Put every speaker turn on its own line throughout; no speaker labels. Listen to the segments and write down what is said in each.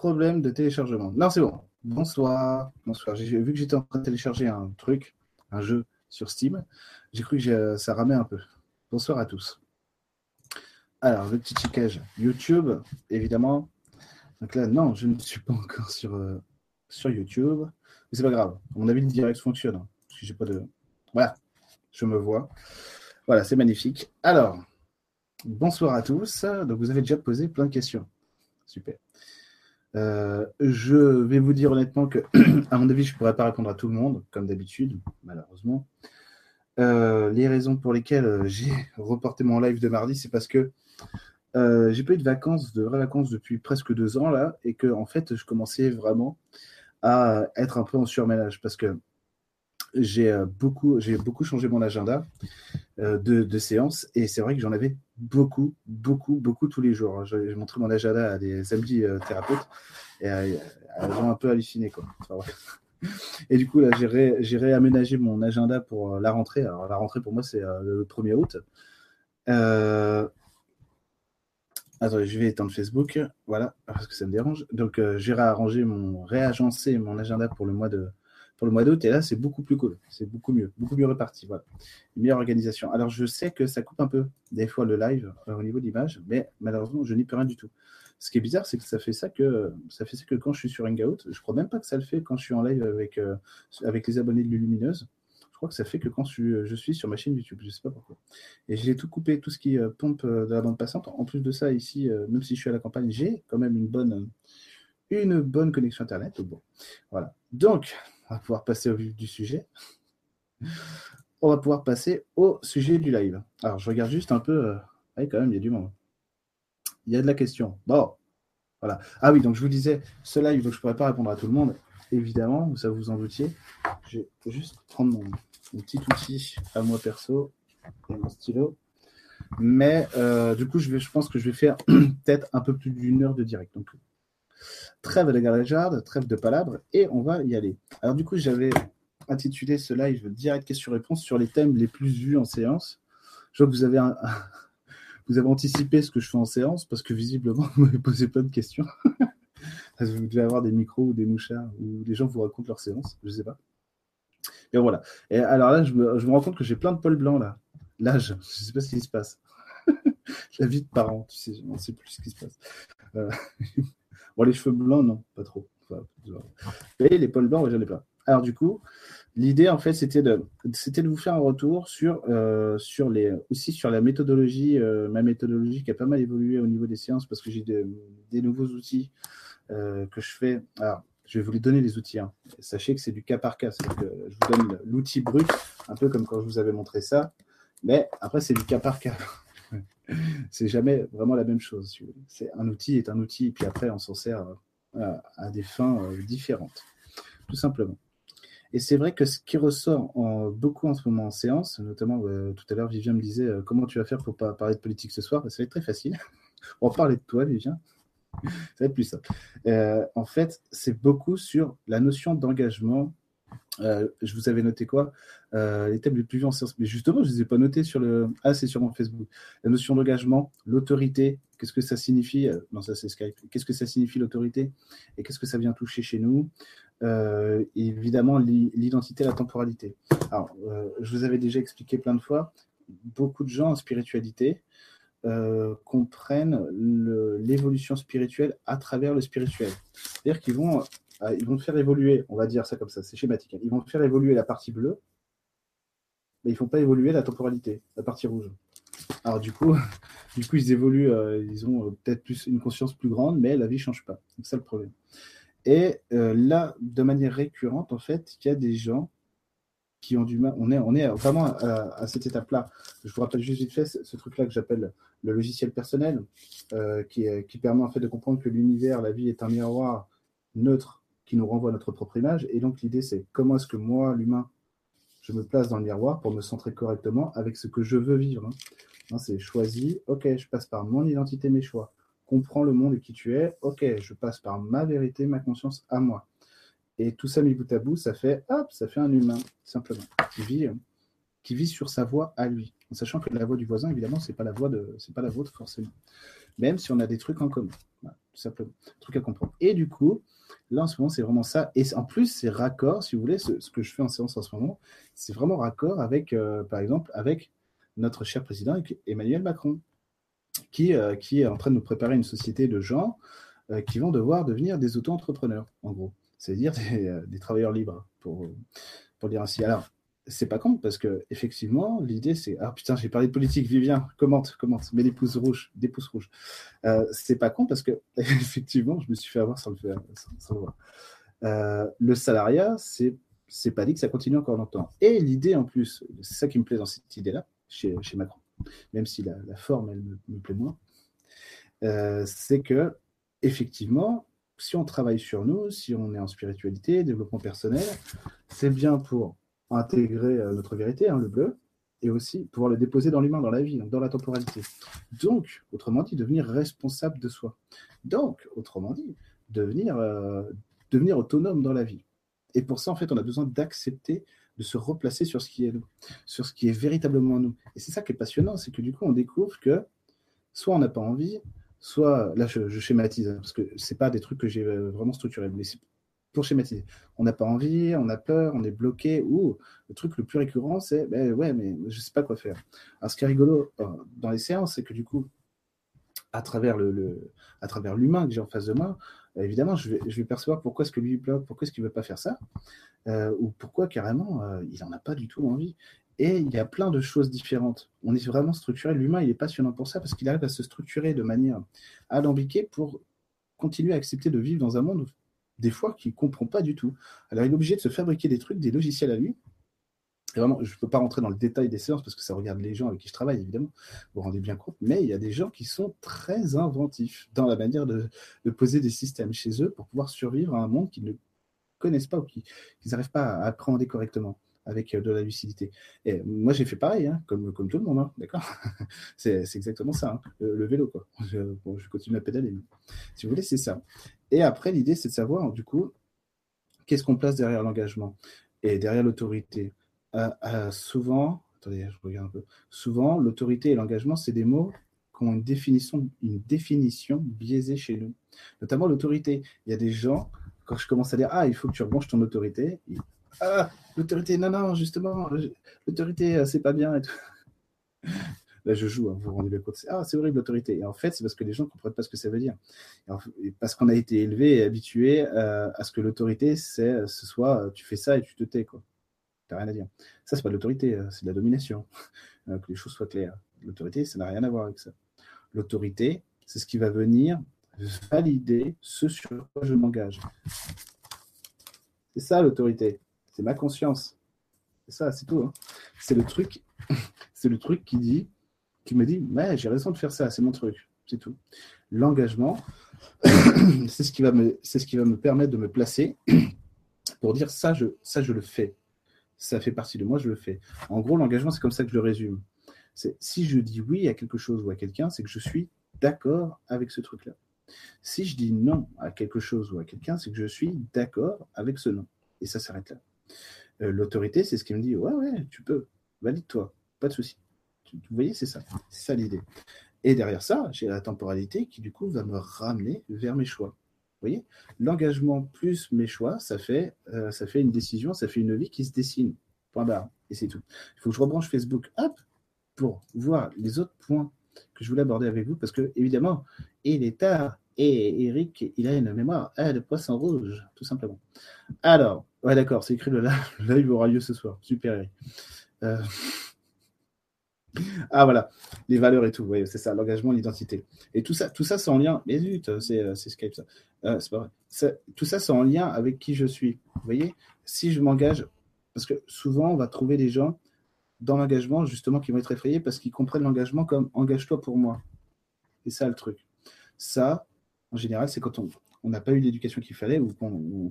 problème de téléchargement. Non, c'est bon. Bonsoir. Bonsoir. J'ai vu que j'étais en train de télécharger un truc, un jeu sur Steam. J'ai cru que ça ramait un peu. Bonsoir à tous. Alors, le petit chickage YouTube, évidemment. Donc là, non, je ne suis pas encore sur, euh, sur YouTube. Mais c'est pas grave. Mon avis, le direct fonctionne. Hein, pas de. Voilà, je me vois. Voilà, c'est magnifique. Alors, bonsoir à tous. Donc, vous avez déjà posé plein de questions. Super. Euh, je vais vous dire honnêtement que, à mon avis, je ne pourrais pas répondre à tout le monde, comme d'habitude, malheureusement. Euh, les raisons pour lesquelles euh, j'ai reporté mon live de mardi, c'est parce que j'ai pas eu de vacances, de vraies vacances depuis presque deux ans là, et que en fait, je commençais vraiment à être un peu en surménage parce que j'ai beaucoup, j'ai beaucoup changé mon agenda de, de séances et c'est vrai que j'en avais beaucoup, beaucoup, beaucoup tous les jours. J'ai montré mon agenda à des amis thérapeutes et elles ont un peu halluciné quoi. Et du coup, là, j'ai réaménagé mon agenda pour euh, la rentrée. Alors, la rentrée, pour moi, c'est euh, le 1er août. Euh... Attendez, je vais éteindre Facebook. Voilà, parce que ça me dérange. Donc, euh, j'ai réagencé mon agenda pour le mois de pour le mois d'août. Et là, c'est beaucoup plus cool. C'est beaucoup mieux, beaucoup mieux réparti. Voilà, une meilleure organisation. Alors, je sais que ça coupe un peu des fois le live au niveau de l'image, mais malheureusement, je n'y peux rien du tout. Ce qui est bizarre, c'est que ça fait ça que ça fait ça que quand je suis sur Hangout, je crois même pas que ça le fait quand je suis en live avec, euh, avec les abonnés de Lumineuse. Je crois que ça fait que quand je, suis sur ma chaîne YouTube, je sais pas pourquoi. Et j'ai tout coupé, tout ce qui euh, pompe euh, de la bande passante. En plus de ça, ici, même si je suis à la campagne, j'ai quand même une bonne, une bonne connexion Internet. Bon, voilà. Donc, va pouvoir passer au vif du sujet. On va pouvoir passer au sujet du live. Alors, je regarde juste un peu. Ah, quand même, il y a du monde il y a de la question. Bon, voilà. Ah oui, donc je vous disais, ce live, je ne pourrais pas répondre à tout le monde, évidemment, ça vous en doutiez. Je vais juste prendre mon, petit outil à moi perso et mon stylo. Mais euh, du coup, je, vais, je pense que je vais faire peut-être un peu plus d'une heure de direct. Donc, trêve de garageade, trêve de palabres, et on va y aller. Alors du coup, j'avais intitulé ce live direct question-réponse sur les thèmes les plus vus en séance. Je vois que vous avez vous avez anticipé ce que je fais en séance parce que visiblement, vous m'avez posé plein de questions. vous devez avoir des micros ou des mouchards ou des gens vous racontent leur séance, je ne sais pas. Et voilà. Et alors là, je me, rends compte que j'ai plein de poils blancs là. L'âge, je ne sais pas ce qui se passe. La vie de parents, tu sais, on ne sait plus ce qui se passe. Euh, bon, les cheveux blancs, non, pas trop. Et les poils blancs, j'en ai pas. Alors du coup, l'idée en fait c'était de, vous faire un retour sur, euh, sur les, aussi sur la méthodologie, euh, ma méthodologie qui a pas mal évolué au niveau des séances parce que j'ai des nouveaux outils euh, que je fais. Alors, je vais vous les donner les outils. Hein. Sachez que c'est du cas par cas. Je vous donne l'outil brut, un peu comme quand je vous avais montré ça. Mais après, c'est du cas par cas. c'est jamais vraiment la même chose. C'est un outil est un outil, et puis après, on s'en sert à des fins différentes, tout simplement. Et c'est vrai que ce qui ressort beaucoup en ce moment en séance, notamment euh, tout à l'heure, Vivien me disait euh, comment tu vas faire pour pas parler de politique ce soir? Ça va être très facile. On va parler de toi, Vivien. Ça va être plus simple. Euh, en fait, c'est beaucoup sur la notion d'engagement. Je vous avais noté quoi? Les thèmes les plus séance. Mais justement, je ne les ai pas notés sur le. Ah, c'est sur mon Facebook. La notion d'engagement, l'autorité, qu'est-ce que ça signifie? Non, ça c'est Skype. Qu'est-ce que ça signifie l'autorité? Et qu'est-ce que ça vient toucher chez nous? Euh, évidemment l'identité, la temporalité. Alors, euh, je vous avais déjà expliqué plein de fois, beaucoup de gens en spiritualité euh, comprennent l'évolution spirituelle à travers le spirituel. C'est-à-dire qu'ils vont, ils vont faire évoluer, on va dire ça comme ça, c'est schématique, hein. ils vont faire évoluer la partie bleue, mais ils ne font pas évoluer la temporalité, la partie rouge. Alors du coup, du coup ils évoluent, ils ont peut-être plus une conscience plus grande, mais la vie ne change pas. C'est ça le problème. Et euh, là, de manière récurrente, en fait, il y a des gens qui ont du mal. On est, on est vraiment à, cette étape-là. Je vous rappelle juste vite fait ce, truc-là que j'appelle le logiciel personnel, euh, qui, qui, permet en fait de comprendre que l'univers, la vie est un miroir neutre qui nous renvoie notre propre image. Et donc l'idée, c'est comment est-ce que moi, l'humain, je me place dans le miroir pour me centrer correctement avec ce que je veux vivre. Hein. Hein, c'est choisi, ok, je passe par mon identité, mes choix comprends le monde et qui tu es, ok, je passe par ma vérité, ma conscience à moi. Et tout ça mis bout à bout, ça fait, hop, ça fait un humain, simplement, qui vit, euh, qui vit sur sa voie à lui. En sachant que la voix du voisin, évidemment, c'est pas la voix de, c'est pas la vôtre forcément. Même si on a des trucs en commun. tout simplement. Truc à comprendre. Et du coup, là, en ce moment, c'est vraiment ça. Et en plus, c'est raccord, si vous voulez, ce, que je fais en séance en ce moment, c'est vraiment raccord avec, euh, par exemple, avec notre cher président Emmanuel Macron, qui, euh, qui est en train de nous préparer une société de gens euh, qui vont devoir devenir des auto-entrepreneurs, en gros. C'est-à-dire des, des, travailleurs libres, pour, pour dire ainsi. C'est pas con parce que effectivement l'idée c'est ah putain j'ai parlé de politique Vivien commente commente mets des pouces rouges des pouces rouges. Euh, c'est pas con parce que effectivement je me suis fait avoir sans le faire euh, le salariat c'est c'est pas dit que ça continue encore longtemps. Et l'idée en plus c'est ça qui me plaît dans cette idée là chez, chez Macron même si la, forme elle me, plaît moins euh, c'est que effectivement si on travaille sur nous si on est en spiritualité développement personnel c'est bien pour intégrer euh, notre vérité, hein, le bleu, et aussi pouvoir le déposer dans l'humain, dans la vie, dans la temporalité. Donc, autrement dit, devenir responsable de soi. Donc, autrement dit, devenir, euh, devenir autonome dans la vie. Et pour ça, en fait, on a besoin d'accepter de se replacer sur ce qui est nous, sur ce qui est véritablement nous. Et c'est ça qui est passionnant, c'est que du coup, on découvre que soit on n'a pas envie, soit, là je, je schématise, hein, parce que c'est pas des trucs que j'ai euh, vraiment structurés, mais pour schématiser. On n'a pas envie, on a peur, on est bloqué, ou le truc le plus récurrent, c'est ben ouais, mais je ne sais pas quoi faire. Alors, ce qui est rigolo euh, dans les séances, c'est que du coup, à travers le, à travers l'humain que j'ai en face de moi, euh, évidemment, je vais, je vais percevoir pourquoi est-ce que lui bloque, pourquoi est-ce qu'il ne veut pas faire ça, euh, ou pourquoi carrément il n'en a pas du tout envie. Et il y a plein de choses différentes. On est vraiment structuré. L'humain, il est passionnant pour ça parce qu'il arrive à se structurer de manière alambiquée pour continuer à accepter de vivre dans un monde des fois qu'il ne comprend pas du tout. Alors il est obligé de se fabriquer des trucs, des logiciels à lui. vraiment, je ne peux pas rentrer dans le détail des séances parce que ça regarde les gens avec qui je travaille, évidemment. Vous vous rendez bien compte. Mais il y a des gens qui sont très inventifs dans la manière de, poser des systèmes chez eux pour pouvoir survivre à un monde qu'ils ne connaissent pas ou qu'ils n'arrivent pas à appréhender correctement avec euh, de la lucidité. Et moi, j'ai fait pareil, hein, comme, comme tout le monde, hein, d'accord? C'est, exactement ça, hein, le, vélo, quoi. Je, continue à pédaler. si vous voulez, c'est ça. Et après, l'idée, c'est de savoir, du coup, qu'est-ce qu'on place derrière l'engagement et derrière l'autorité? Euh, euh, souvent, attendez, je regarde un peu. Souvent, l'autorité et l'engagement, c'est des mots qui ont une définition, une définition biaisée chez nous. Notamment l'autorité. Il y a des gens, quand je commence à dire Ah, il faut que tu rebranches ton autorité, ah, l'autorité, non, non, justement, l'autorité, euh, c'est pas bien et tout. Là, je joue, hein, vous vous rendez compte. Ah, c'est horrible l'autorité. Et en fait, c'est parce que les gens ne comprennent pas ce que ça veut dire. Parce qu'on a été élevé et habitué euh, à ce que l'autorité, c'est euh, ce soit tu fais ça et tu te tais. quoi. n'as rien à dire. Ça, c'est pas de l'autorité, c'est de la domination. que les choses soient claires. L'autorité, ça n'a rien à voir avec ça. L'autorité, c'est ce qui va venir valider ce sur quoi je m'engage. C'est ça l'autorité c'est ma conscience. C'est ça, c'est tout. Hein. C'est le truc, c'est le truc qui dit, qui me dit, mais j'ai raison de faire ça, c'est mon truc, c'est tout. L'engagement, c'est ce qui va me, c'est ce qui va me permettre de me placer pour dire ça, je, ça, je le fais. Ça fait partie de moi, je le fais. En gros, l'engagement, c'est comme ça que je le résume. C'est si je dis oui à quelque chose ou à quelqu'un, c'est que je suis d'accord avec ce truc-là. Si je dis non à quelque chose ou à quelqu'un, c'est que je suis d'accord avec ce non. Et ça s'arrête là. Euh, l'autorité, c'est ce qui me dit Ouais, ouais, tu peux, valide-toi, pas de souci. Vous voyez, c'est ça. C'est ça l'idée. Et derrière ça, j'ai la temporalité qui, du coup, va me ramener vers mes choix. Vous voyez? L'engagement plus mes choix, ça fait, euh, ça fait une décision, ça fait une vie qui se dessine. Point barre. Et c'est tout. Il faut que je rebranche Facebook hop, pour voir les autres points que je voulais aborder avec vous, parce que, évidemment, il est tard et Eric, il a une mémoire de poisson rouge, tout simplement. Alors, ouais, d'accord, c'est écrit le live aura lieu ce soir. Super. Euh, ah voilà, les valeurs et tout, c'est ça, l'engagement, l'identité. Et tout ça, tout ça, c'est en lien. Mais zut, c'est euh, Skype ça. Euh, c'est pas vrai. Tout ça, c'est en lien avec qui je suis. Vous voyez, si je m'engage, parce que souvent, on va trouver des gens dans l'engagement, justement, qui vont être effrayés parce qu'ils comprennent l'engagement comme engage-toi pour moi. C'est ça le truc. Ça, en général, c'est quand on n'a pas eu l'éducation qu'il fallait ou,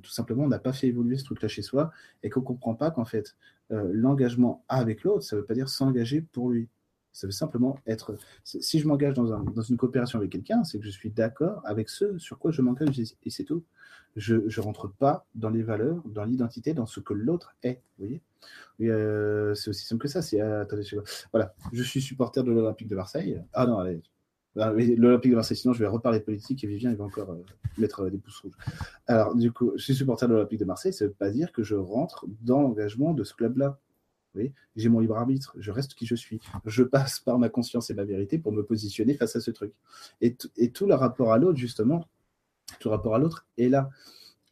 tout simplement on n'a pas fait évoluer ce truc-là chez soi et qu'on ne comprend pas qu'en fait, euh, l'engagement avec l'autre, ça ne veut pas dire s'engager pour lui. Ça veut simplement être. Si je m'engage dans, une coopération avec quelqu'un, c'est que je suis d'accord avec ce sur quoi je m'engage et c'est tout. Je ne rentre pas dans les valeurs, dans l'identité, dans ce que l'autre est. Vous voyez euh, C'est aussi simple que ça. attendez, je... Voilà, je suis supporter de l'Olympique de Marseille. Ah non, allez, L'Olympique de Marseille, sinon je vais reparler politique et Vivien il va encore euh, mettre euh, des pouces rouges. Alors du coup, je suis supporter de l'Olympique de Marseille, ça ne veut pas dire que je rentre dans l'engagement de ce club-là. J'ai mon libre arbitre, je reste qui je suis. Je passe par ma conscience et ma vérité pour me positionner face à ce truc. Et, tout le rapport à l'autre, justement, tout rapport à l'autre est là.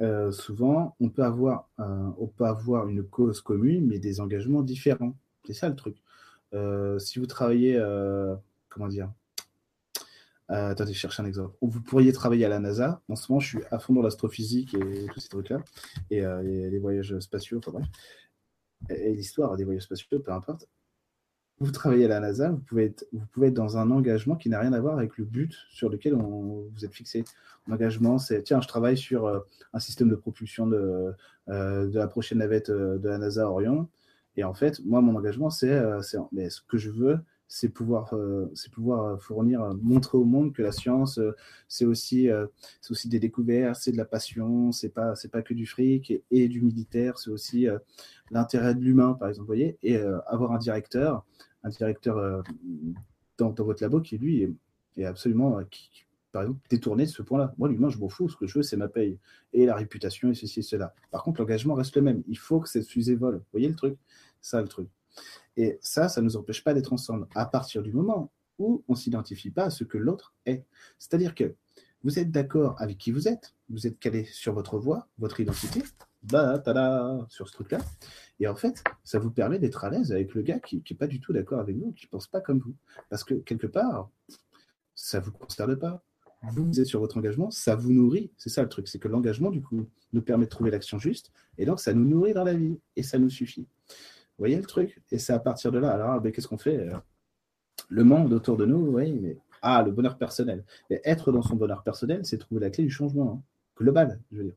Euh, souvent, on peut, avoir, on peut avoir une cause commune, mais des engagements différents. C'est ça le truc. si vous travaillez, comment dire, euh, attendez, je cherche un exemple. Vous pourriez travailler à la NASA. En ce moment, je suis à fond dans l'astrophysique et tous ces trucs-là. Et, euh, les, voyages spatiaux, enfin bref. Et, l'histoire des voyages spatiaux, peu importe. Vous travaillez à la NASA, vous pouvez être, dans un engagement qui n'a rien à voir avec le but sur lequel on, vous êtes fixé. L'engagement, c'est tiens, je travaille sur euh, un système de propulsion de, de la prochaine navette de la NASA Orion. Et en fait, moi, mon engagement, c'est mais ce que je veux, c'est pouvoir, euh, c'est pouvoir euh, fournir, euh, montrer au monde que la science, c'est aussi, c'est aussi des découvertes, c'est de la passion, c'est pas, c'est pas que du fric et, du militaire, c'est aussi l'intérêt de l'humain, par exemple, voyez, et avoir un directeur, un directeur dans, votre labo qui lui est, absolument, qui, par exemple, détourné de ce point-là. Moi, l'humain, je m'en fous. Ce que je veux, c'est ma paye et la réputation et ceci et cela. Par contre, l'engagement reste le même. Il faut que cette fusée vole. Vous voyez le truc? Ça, le truc. Et ça, ça ne nous empêche pas d'être ensemble à partir du moment où on ne s'identifie pas à ce que l'autre est. C'est-à-dire que vous êtes d'accord avec qui vous êtes, vous êtes calé sur votre voix, votre identité, bah, tada, sur ce truc-là. Et en fait, ça vous permet d'être à l'aise avec le gars qui n'est pas du tout d'accord avec vous, qui ne pense pas comme vous. Parce que quelque part, ça ne vous concerne pas. Vous êtes sur votre engagement, ça vous nourrit. C'est ça le truc, c'est que l'engagement, du coup, nous permet de trouver l'action juste, et donc ça nous nourrit dans la vie, et ça nous suffit. Vous voyez le truc? Et c'est à partir de là. Alors, ben, qu'est-ce qu'on fait? Le monde autour de nous, oui, mais. Ah, le bonheur personnel. Mais être dans son bonheur personnel, c'est trouver la clé du changement hein. global, je veux dire.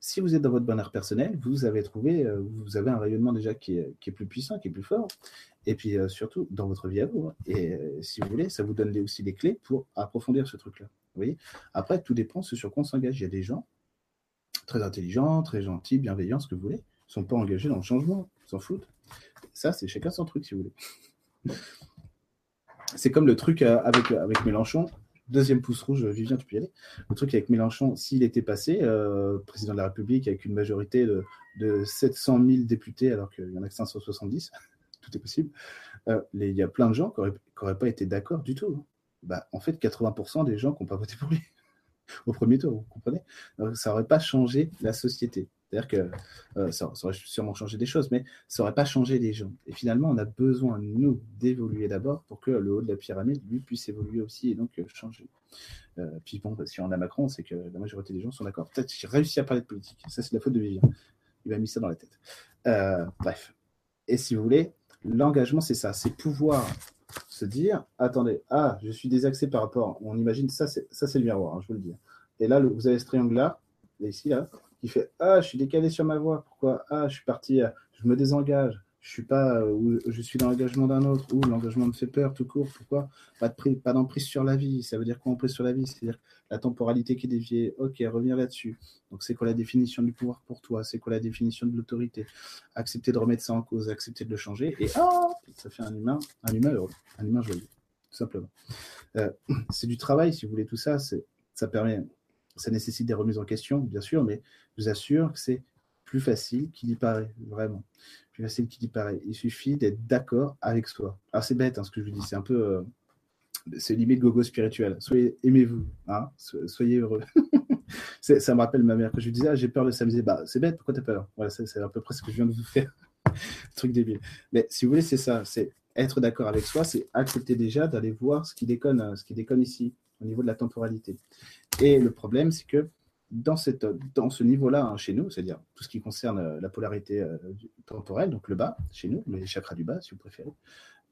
Si vous êtes dans votre bonheur personnel, vous avez trouvé, euh, vous avez un rayonnement déjà qui est, plus puissant, qui est plus fort. Et puis euh, surtout dans votre vie à vous. Hein. Et euh, si vous voulez, ça vous donne aussi des clés pour approfondir ce truc-là. Vous voyez Après, tout dépend ce sur quoi on s'engage. Il y a des gens très intelligents, très gentils, bienveillants, ce que vous voulez, ne sont pas engagés dans le changement, s'en foutent. Ça, c'est chacun son truc, si vous voulez. C'est comme le truc euh, avec, avec Mélenchon. Deuxième pouce rouge, Vivien, tu peux y aller. Le truc avec Mélenchon, s'il était passé euh, président de la République avec une majorité de, de 700 000 députés, alors qu'il y en a que 570, tout est possible, euh, il y a plein de gens qui n'auraient pas été d'accord du tout. Bah, en fait, 80% des gens qui n'ont pas voté pour lui au premier tour, vous comprenez? Ça n'aurait pas changé la société. C'est-à-dire que euh, ça, aurait sûrement changé des choses, mais ça n'aurait pas changé les gens. Et finalement, on a besoin, nous, d'évoluer d'abord pour que le haut de la pyramide, lui, puisse évoluer aussi et donc euh, changer. Euh, puis bon, si on a Macron, c'est que la majorité des gens sont d'accord. Peut-être j'ai réussi à parler de politique. Ça, c'est la faute de Vivien. Il m'a mis ça dans la tête. bref. Et si vous voulez, l'engagement, c'est ça. C'est pouvoir se dire, attendez, ah, je suis désaxé par rapport. On imagine, ça, c'est, ça, c'est le miroir, hein, je vous le dis. Et là, vous avez ce triangle-là, ici, là qui fait Ah, je suis décalé sur ma voie. Pourquoi? Ah, je suis parti, je me désengage. Je suis pas, ou je suis dans l'engagement d'un autre, ou l'engagement me fait peur tout court. Pourquoi? Pas de pas d'emprise sur la vie. Ça veut dire quoi emprise sur la vie? C'est-à-dire la temporalité qui est déviée. Ok, revenir là-dessus. Donc c'est quoi la définition du pouvoir pour toi? C'est quoi la définition de l'autorité? Accepter de remettre ça en cause, accepter de le changer, et ah, ça fait un humain, un humain heureux, un humain joyeux, tout simplement. Euh, c'est du travail, si vous voulez, tout ça. Ça permet ça nécessite des remises en question, bien sûr, mais je vous assure que c'est plus facile qu'il y paraît, vraiment. Plus facile qu'il y paraît. Il suffit d'être d'accord avec soi. Alors c'est bête hein, ce que je vous dis, c'est un peu... Euh, c'est limite gogo spirituel. Soyez, aimez-vous, hein, soyez heureux. ça me rappelle ma mère que je lui disais, ah, j'ai peur de ça. bah, c'est bête, pourquoi t'as peur? Voilà, c'est à peu près ce que je viens de vous faire. Truc débile. Mais si vous voulez, c'est ça. C'est être d'accord avec soi, c'est accepter déjà d'aller voir ce qui déconne, ce qui déconne ici, au niveau de la temporalité. Et le problème, c'est que dans, cette, dans ce niveau-là, hein, chez nous, c'est-à-dire tout ce qui concerne euh, la polarité euh, temporelle, donc le bas, chez nous, les chakras du bas, si vous préférez,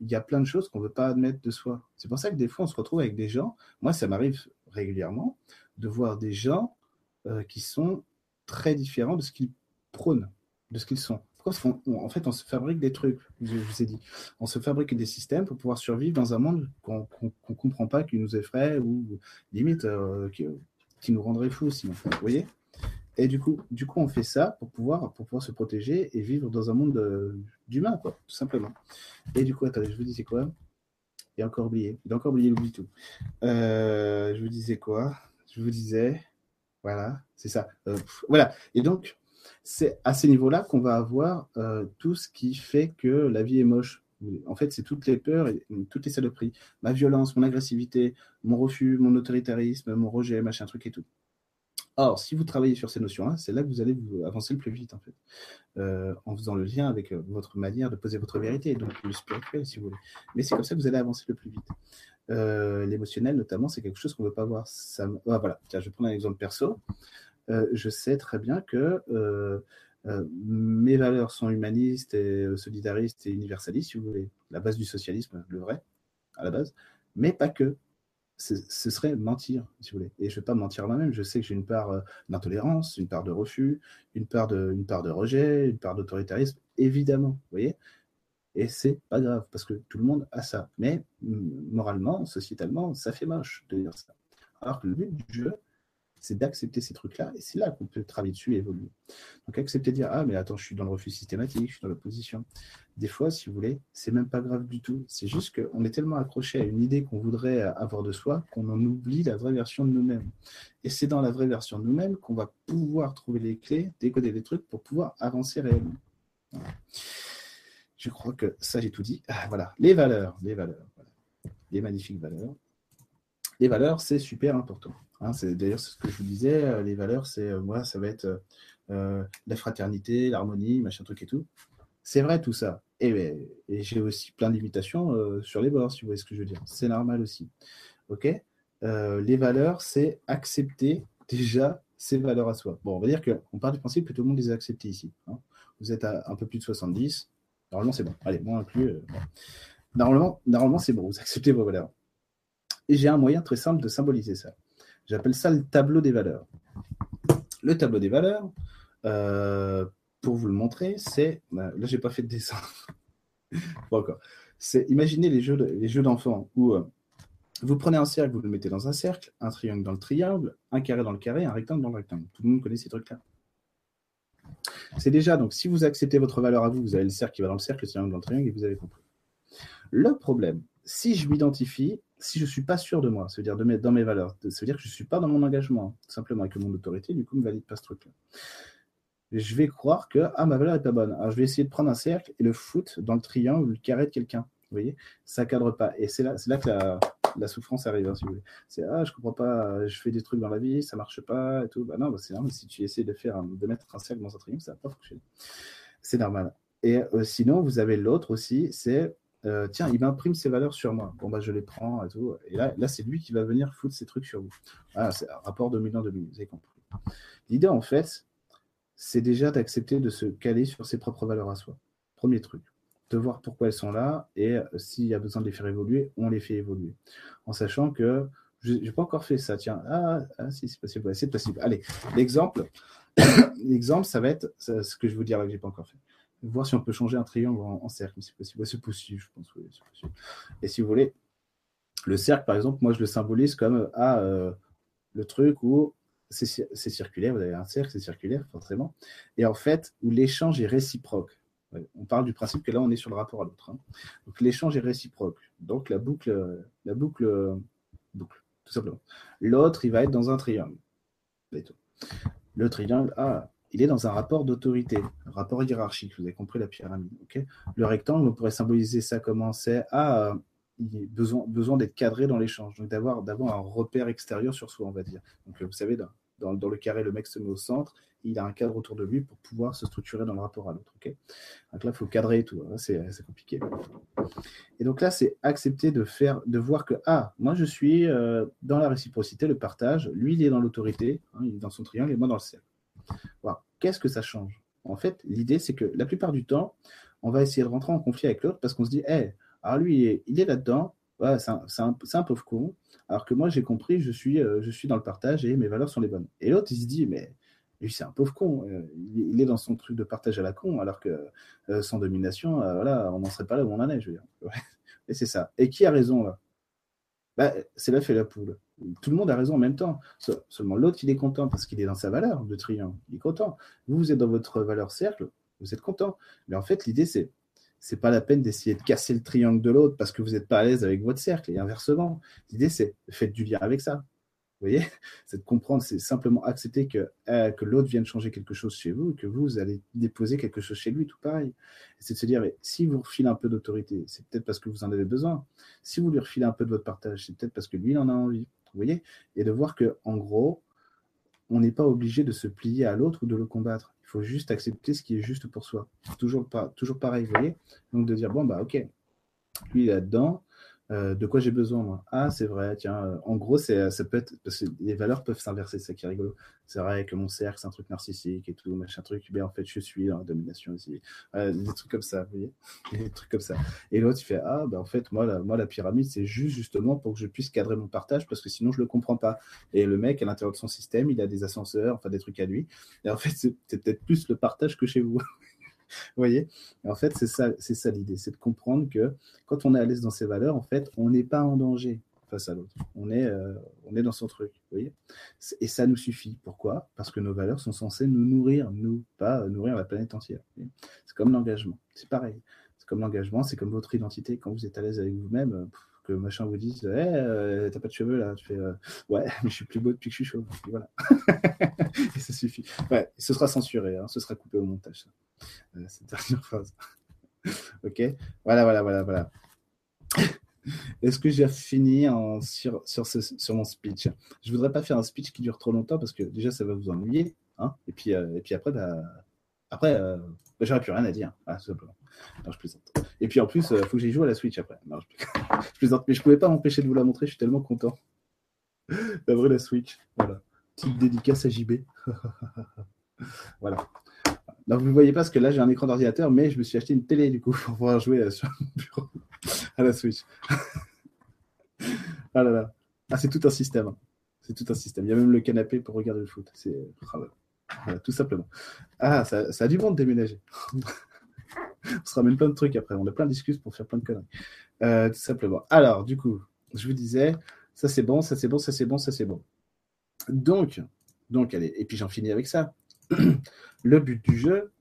il y a plein de choses qu'on ne veut pas admettre de soi. C'est pour ça que des fois, on se retrouve avec des gens, moi, ça m'arrive régulièrement, de voir des gens euh, qui sont très différents de ce qu'ils prônent, de ce qu'ils sont. Parce qu'en fait, on se fabrique des trucs, je, vous ai dit. On se fabrique des systèmes pour pouvoir survivre dans un monde qu'on ne comprend pas, qui nous effraie ou limite euh, qui, nous rendrait fous sinon. Vous voyez? Et du coup, du coup, on fait ça pour pouvoir, pour pouvoir se protéger et vivre dans un monde euh, d'humains, quoi, tout simplement. Et du coup, attendez, je vous disais quoi? Il a encore oublié. Il a encore oublié, il tout. Euh, je vous disais quoi? Je vous disais. Voilà, c'est ça. Euh, voilà. Et donc, c'est à ces niveaux-là qu'on va avoir euh, tout ce qui fait que la vie est moche. En fait, c'est toutes les peurs et toutes les saloperies. Ma violence, mon agressivité, mon refus, mon autoritarisme, mon rejet, machin, truc et tout. Or, si vous travaillez sur ces notions-là, c'est là que vous allez vous avancer le plus vite, en fait, euh, en faisant le lien avec euh, votre manière de poser votre vérité, donc le spirituel, si vous voulez. Mais c'est comme ça que vous allez avancer le plus vite. L'émotionnel, notamment, c'est quelque chose qu'on ne veut pas voir. Ça... Ah, voilà, je vais prendre un exemple perso. Je sais très bien que mes valeurs sont humanistes et solidaristes et universalistes, si vous voulez, la base du socialisme, le vrai, à la base, mais pas que ce serait mentir, si vous voulez. Et je ne vais pas mentir moi-même. Je sais que j'ai une part euh, d'intolérance, une part de refus, une part de, une part de rejet, une part d'autoritarisme, évidemment. Vous voyez Et c'est pas grave, parce que tout le monde a ça. Mais moralement, sociétalement, ça fait moche de dire ça. Alors que le but du jeu, c'est d'accepter ces trucs-là, et c'est là qu'on peut travailler dessus et évoluer. Donc accepter de dire Ah, mais attends, je suis dans le refus systématique, je suis dans l'opposition. Des fois, si vous voulez, c'est même pas grave du tout. C'est juste qu'on est tellement accroché à une idée qu'on voudrait avoir de soi qu'on en oublie la vraie version de nous-mêmes. Et c'est dans la vraie version de nous-mêmes qu'on va pouvoir trouver les clés, décoder les trucs pour pouvoir avancer réellement. Je crois que ça, j'ai tout dit. Ah, voilà, les valeurs, les valeurs, les magnifiques valeurs. Les valeurs, c'est super important. Hein, c'est d'ailleurs ce que je vous disais, euh, les valeurs, c'est euh, moi, ça va être euh, la fraternité, l'harmonie, machin truc et tout. C'est vrai tout ça. Et, j'ai aussi plein d'imitations sur les bords, si vous voyez ce que je veux dire. C'est normal aussi. Ok? Les valeurs, c'est accepter déjà ces valeurs à soi. Bon, on va dire qu'on part du principe que tout le monde les a acceptées ici. Hein. Vous êtes à un peu plus de 70. Normalement, c'est bon. Allez, moi inclus. Normalement, normalement c'est bon. Vous acceptez vos valeurs. Et j'ai un moyen très simple de symboliser ça. J'appelle ça le tableau des valeurs. Le tableau des valeurs, euh, pour vous le montrer, c'est. Bah, là, j'ai pas fait de dessin. bon, encore. C'est imaginez les jeux, d'enfants où euh, vous prenez un cercle, vous le mettez dans un cercle, un triangle dans le triangle, un carré dans le carré, un rectangle dans le rectangle. Tout le monde connaît ces trucs-là. C'est déjà, donc, si vous acceptez votre valeur à vous, vous avez le cercle qui va dans le cercle, le triangle dans le triangle, et vous avez compris. Le problème, si je m'identifie si je ne suis pas sûr de moi, ça veut dire de mes, dans mes valeurs, ça veut dire que je ne suis pas dans mon engagement, tout simplement, et que mon autorité, du coup, ne valide pas ce truc-là. Je vais croire que ah, ma valeur n'est pas bonne. Alors, je vais essayer de prendre un cercle et le foot dans le triangle ou le carré de quelqu'un. Vous voyez Ça ne cadre pas. Et c'est là, là que la, souffrance arrive, hein, si vous voulez. C'est ah, je comprends pas, je fais des trucs dans la vie, ça ne marche pas et tout. Bah non, bah, c'est normal. Si tu essaies de, faire, de mettre un cercle dans un triangle, ça ne va pas fonctionner. C'est normal. Et euh, sinon, vous avez l'autre aussi, c'est euh, tiens, il m'imprime ses valeurs sur moi. Bon, bah, je les prends et tout. Et là, là c'est lui qui va venir foutre ses trucs sur vous. Voilà, c'est un rapport millions, vous avez compris. L'idée, en fait, c'est déjà d'accepter de se caler sur ses propres valeurs à soi. Premier truc. De voir pourquoi elles sont là et euh, s'il y a besoin de les faire évoluer, on les fait évoluer. En sachant que je n'ai pas encore fait ça. Tiens, ah, ah si, c'est possible. c'est possible. Allez, l'exemple, l'exemple, ça va être ce que je vous dire là que j'ai pas encore fait voir si on peut changer un triangle en, cercle, c'est possible. c'est possible, je pense. C'est possible. Et si vous voulez, le cercle, par exemple, moi, je le symbolise comme ah, euh, le truc où c'est circulaire, vous avez un cercle, c'est circulaire, forcément. Et en fait, où l'échange est réciproque. On parle du principe que là, on est sur le rapport à l'autre. Hein. Donc, l'échange est réciproque. Donc, la boucle, la boucle, boucle, tout simplement. L'autre, il va être dans un triangle. Le triangle, ah, il est dans un rapport d'autorité, un rapport hiérarchique. Vous avez compris la pyramide. le rectangle, on pourrait symboliser ça comment? C'est ah, il a besoin, besoin d'être cadré dans l'échange, donc d'avoir, un repère extérieur sur soi, on va dire. Donc, vous savez, dans, dans, le carré, le mec se met au centre, il a un cadre autour de lui pour pouvoir se structurer dans le rapport à l'autre. donc là, il faut cadrer et tout. Hein, c'est, compliqué. Et donc là, c'est accepter de faire, de voir que ah, moi je suis euh, dans la réciprocité, le partage. Lui, il est dans l'autorité, hein, il est dans son triangle et moi dans le cercle. Qu'est-ce que ça change? En fait, l'idée, c'est que la plupart du temps, on va essayer de rentrer en conflit avec l'autre parce qu'on se dit, hé, alors lui, il est là-dedans, c'est un, pauvre con, alors que moi, j'ai compris, je suis, euh, je suis dans le partage et mes valeurs sont les bonnes. Et l'autre, il se dit, mais lui, c'est un pauvre con, euh, il est dans son truc de partage à la con, alors que euh, sans domination, voilà, on n'en serait pas là où on en est, je veux dire. Et c'est ça. Et qui a raison là? Bah, C'est la fait la poule tout le monde a raison en même temps. Seulement l'autre, il est content parce qu'il est dans sa valeur de triangle. Il est content. Vous, vous êtes dans votre valeur cercle, vous êtes content. Mais en fait, l'idée, c'est c'est pas la peine d'essayer de casser le triangle de l'autre parce que vous n'êtes pas à l'aise avec votre cercle et inversement. L'idée, c'est faites du lien avec ça. Vous voyez? C'est de comprendre, c'est simplement accepter que, euh, que l'autre vienne changer quelque chose chez vous, que vous allez déposer quelque chose chez lui, tout pareil. C'est de se dire, mais, si vous refilez un peu d'autorité, c'est peut-être parce que vous en avez besoin. Si vous lui refilez un peu de votre partage, c'est peut-être parce que lui, il en a envie. Et de voir que, en gros, on n'est pas obligé de se plier à l'autre ou de le combattre. Il faut juste accepter ce qui est juste pour soi. Toujours, pas, toujours pareil, vous voyez Donc de dire, bon, bah ok, lui, là-dedans, euh, de quoi j'ai besoin moi? Ah, c'est vrai, tiens, euh, en gros, c'est, ça peut être, parce que les valeurs peuvent s'inverser, c'est ça qui est rigolo. C'est vrai que mon cercle, c'est un truc narcissique et tout, machin truc, mais en fait, je suis dans la domination aussi. des trucs comme ça, vous voyez? Des trucs comme ça. Et l'autre, il fait Ah, ben en fait, moi la, moi, la pyramide, c'est juste justement pour que je puisse cadrer mon partage, parce que sinon, je le comprends pas. Et le mec, à l'intérieur de son système, il a des ascenseurs, enfin des trucs à lui. Et en fait, c'est peut-être plus le partage que chez vous. Voyez? En fait, c'est ça, c'est ça l'idée, c'est de comprendre que quand on est à l'aise dans ses valeurs, en fait, on n'est pas en danger face à l'autre. On est, euh, on est dans son truc, vous voyez? Et ça nous suffit. Pourquoi? Parce que nos valeurs sont censées nous nourrir, nous, pas nourrir la planète entière. C'est comme l'engagement, c'est pareil. C'est comme l'engagement, c'est comme votre identité. Quand vous êtes à l'aise avec vous-même, euh, que machin vous dise hey, euh, t'as pas de cheveux là tu fais ouais mais je suis plus beau depuis que je suis chaud voilà. Et ça suffit. Ouais ce sera censuré hein, ce sera coupé au montage euh, cette dernière phrase. ok. Voilà, voilà, voilà, voilà. Est-ce que j'ai fini sur, sur, sur, mon speech? Je voudrais pas faire un speech qui dure trop longtemps parce que déjà ça va vous ennuyer. Hein. Et, puis, euh, et puis après, bah, après euh, bah, j'aurais plus rien à dire. Ah, simplement. je plaisante. Et puis en plus, il faut que j'y joue à la Switch après. Non, je, plaisante. Mais je pouvais pas m'empêcher de vous la montrer. Je suis tellement content d'avoir la Switch. Voilà. Petite dédicace à JB. voilà. Vous ne voyez pas parce que là, j'ai un écran d'ordinateur, mais je me suis acheté une télé du coup pour pouvoir jouer euh, sur mon bureau à la Switch. ah là là. Ah, c'est tout un système. Hein. C'est tout un système. Il y a même le canapé pour regarder le foot. C'est oh tout simplement. Ah, ça, a du bon de déménager. on se ramène plein de trucs après. On a plein d'excuses pour faire plein de conneries. Euh, tout simplement. Alors, du coup, je vous disais, ça c'est bon, ça c'est bon, ça c'est bon, ça c'est bon. Donc, donc, allez, et puis j'en finis avec ça. le but du jeu,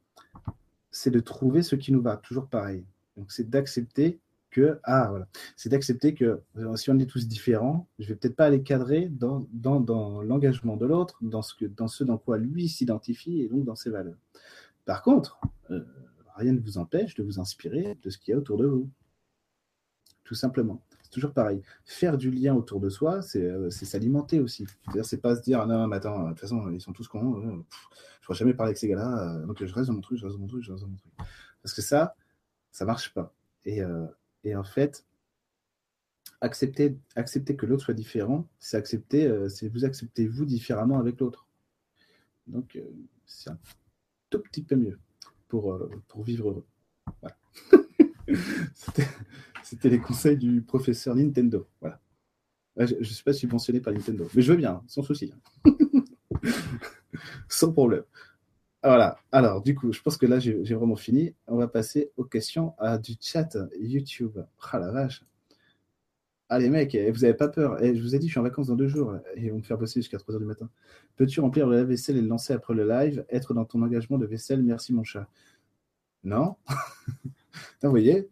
c'est de trouver ce qui nous va, toujours pareil. Donc, c'est d'accepter ah, c'est d'accepter que euh, si on est tous différents, je vais peut-être pas aller cadrer dans, l'engagement de l'autre, dans ce, que, dans ce dans quoi lui s'identifie et donc dans ses valeurs. Par contre, euh, rien ne vous empêche de vous inspirer de ce qu'il y a autour de vous. Tout simplement toujours pareil. Faire du lien autour de soi, c'est euh, s'alimenter aussi. C'est-à-dire, c'est pas se dire, ah non, mais attends, de toute façon, ils sont tous cons, je ne pourrais jamais parler avec ces gars-là, donc je reste dans mon truc, je reste dans mon truc, je reste dans mon truc. Parce que ça, ça marche pas. Et, et en fait, accepter, accepter que l'autre soit différent, c'est accepter, c'est vous accepter vous différemment avec l'autre. Donc, c'est un tout petit peu mieux pour, pour vivre heureux. Voilà. C'était les conseils du professeur Nintendo. Voilà. Je ne sais pas si mentionné par Nintendo, mais je veux bien, sans souci. sans problème. Voilà. Alors, du coup, je pense que là, j'ai vraiment fini. On va passer aux questions à du chat YouTube. Ah la vache. Allez, mec, eh, vous n'avez pas peur. Eh, je vous ai dit, je suis en vacances dans deux jours et on me faire bosser jusqu'à 3 h du matin. Peux-tu remplir le lave-vaisselle et le lancer après le live Être dans ton engagement de vaisselle? Merci, mon chat. Non? Vous voyez,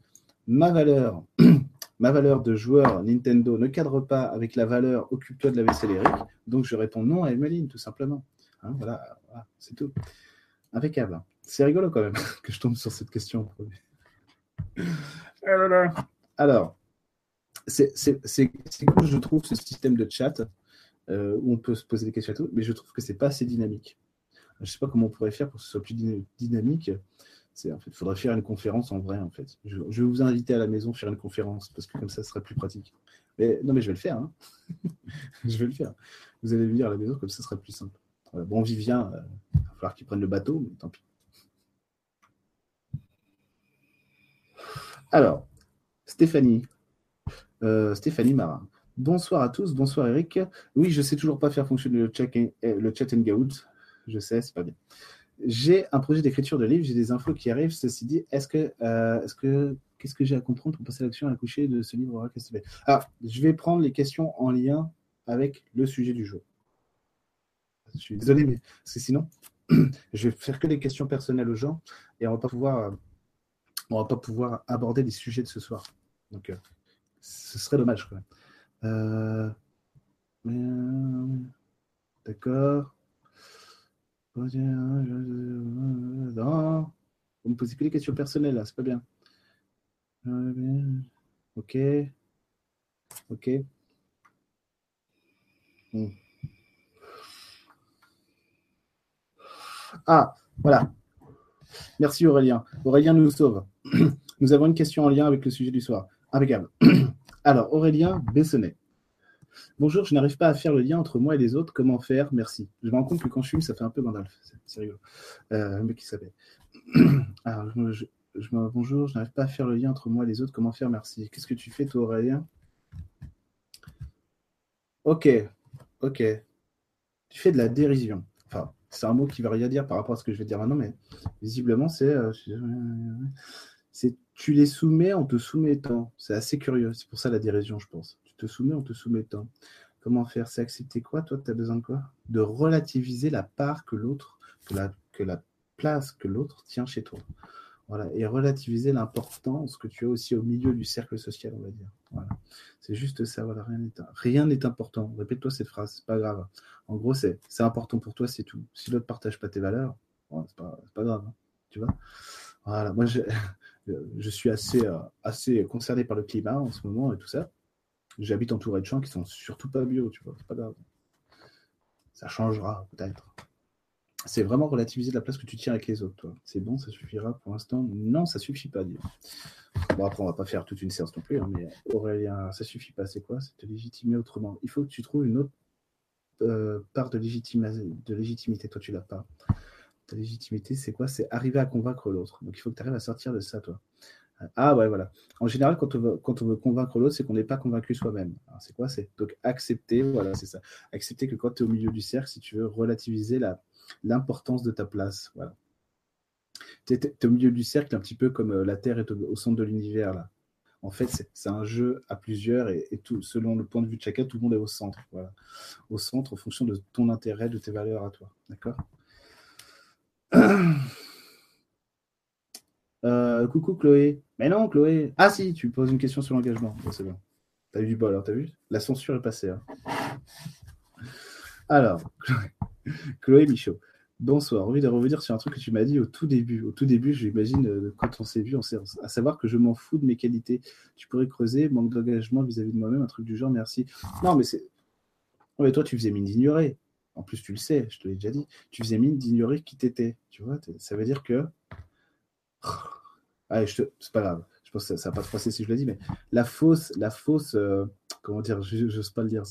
ma valeur, ma valeur de joueur Nintendo ne cadre pas avec la valeur occupe-toi de la vaisselle Eric, donc je réponds non à Emeline, tout simplement. Hein, voilà, c'est tout. Impeccable. C'est rigolo quand même que je tombe sur cette question. Alors, c'est cool, je trouve, ce système de chat euh, où on peut se poser des questions et tout, mais je trouve que c'est pas assez dynamique. Je ne sais pas comment on pourrait faire pour que ce soit plus dynamique. En fait, il faudrait faire une conférence en vrai, en fait. Je, vais vous inviter à la maison faire une conférence, parce que comme ça, ce serait plus pratique. Mais non, mais je vais le faire. Hein. je vais le faire. Vous allez venir à la maison, comme ça, ce sera plus simple. Bon, Vivien, euh, il va falloir qu'il prenne le bateau, mais tant pis. Alors, Stéphanie. Euh, Stéphanie Marin. Bonsoir à tous, bonsoir Eric. Oui, je sais toujours pas faire fonctionner le chat, le chat Hangout. Je sais, c'est pas bien j'ai un projet d'écriture de livre, j'ai des infos qui arrivent. Ceci dit, est-ce que, euh, est-ce que, qu'est-ce que j'ai à comprendre pour passer à l'action à coucher de ce livre Alors, je vais prendre les questions en lien avec le sujet du jour. Je suis désolé, mais sinon, je vais faire que des questions personnelles aux gens et on va pas pouvoir on va pas pouvoir aborder les sujets de ce soir. Donc, euh, ce serait dommage quand même. Euh, d'accord. Non. Vous me posez que des questions personnelles là, c'est pas bien. Ok. Ok. Hmm. Ah, voilà. Merci Aurélien. Aurélien nous sauve. Nous avons une question en lien avec le sujet du soir. Impeccable. Alors, Aurélien Bessonnet. Bonjour, je n'arrive pas à faire le lien entre moi et les autres. Comment faire? Merci. Je me rends compte que quand je fume, ça fait un peu Gandalf. C'est rigolo. Euh, mec qui s'appelle. Alors, bonjour, je n'arrive pas à faire le lien entre moi et les autres. Comment faire? Merci. Qu'est-ce que tu fais, toi, Aurélien? Ok, ok. Tu fais de la dérision. C'est un mot qui ne veut rien dire par rapport à ce que je vais dire maintenant, mais visiblement, c'est. Euh, c'est tu les soumets en te soumettant. C'est assez curieux. C'est pour ça la dérision, je pense. Tu te soumets en te soumettant. Comment faire? C'est accepter quoi Toi, tu as besoin de quoi? De relativiser la part que l'autre, que la, que la place que l'autre tient chez toi. Voilà, et relativiser l'importance que tu as aussi au milieu du cercle social, on va dire. Voilà. C'est juste ça, voilà, rien n'est, important. Répète-toi cette phrase, c'est pas grave. En gros, c'est, important pour toi, c'est tout. Si l'autre ne partage pas tes valeurs, c'est, pas, pas grave, hein, tu vois. Voilà, moi, je, je suis assez, euh, assez concerné par le climat en ce moment et tout ça. J'habite entouré de champs qui sont surtout pas bio, tu vois, c'est pas grave. Ça changera peut-être c'est vraiment relativiser la place que tu tiens avec les autres. C'est bon, ça suffira pour l'instant Non, ça suffit pas. Dire. Bon, après, on va pas faire toute une séance non plus, hein, mais Aurélien, ça suffit pas. C'est quoi? C'est te légitimer autrement. Il faut que tu trouves une autre euh, part de, de légitimité. Toi, tu l'as pas. Ta légitimité, c'est quoi? C'est arriver à convaincre l'autre. Donc, il faut que tu arrives à sortir de ça, toi. Ah ouais, voilà. En général, quand on veut, quand on veut convaincre l'autre, c'est qu'on n'est pas convaincu soi-même. C'est quoi? C'est donc accepter, voilà, c'est ça. Accepter que quand tu es au milieu du cercle, si tu veux relativiser la, l'importance de ta place. Voilà. Tu es, au milieu du cercle, un petit peu comme euh, la Terre est au, centre de l'univers. En fait, c'est un jeu à plusieurs et, tout, selon le point de vue de chacun, tout le monde est au centre. Au centre, en fonction de ton intérêt, de tes valeurs à toi. D'accord? Euh, Coucou Chloé. Mais non, Chloé. Ah si, tu poses une question sur l'engagement. c'est bon. T'as eu du bol, alors t'as vu? La censure est passée. Hein. Alors, Chloé Michaud. Bonsoir. Envie de revenir sur un truc que tu m'as dit au tout début. Au tout début, j'imagine, euh, quand on s'est vu en séance, à savoir que je m'en fous de mes qualités. Tu pourrais creuser, manque d'engagement vis-à-vis de moi-même, un truc du genre, merci. Non, mais c'est. Toi, tu faisais mine d'ignorer. En plus, tu le sais, je te l'ai déjà dit. Tu faisais mine d'ignorer qui t'étais. Tu vois, ça veut dire que. Allez, je te... c'est pas grave. Je que ça va pas froisser si je le dis, mais la fausse, la fausse, euh, comment dire, j'ose pas le dire,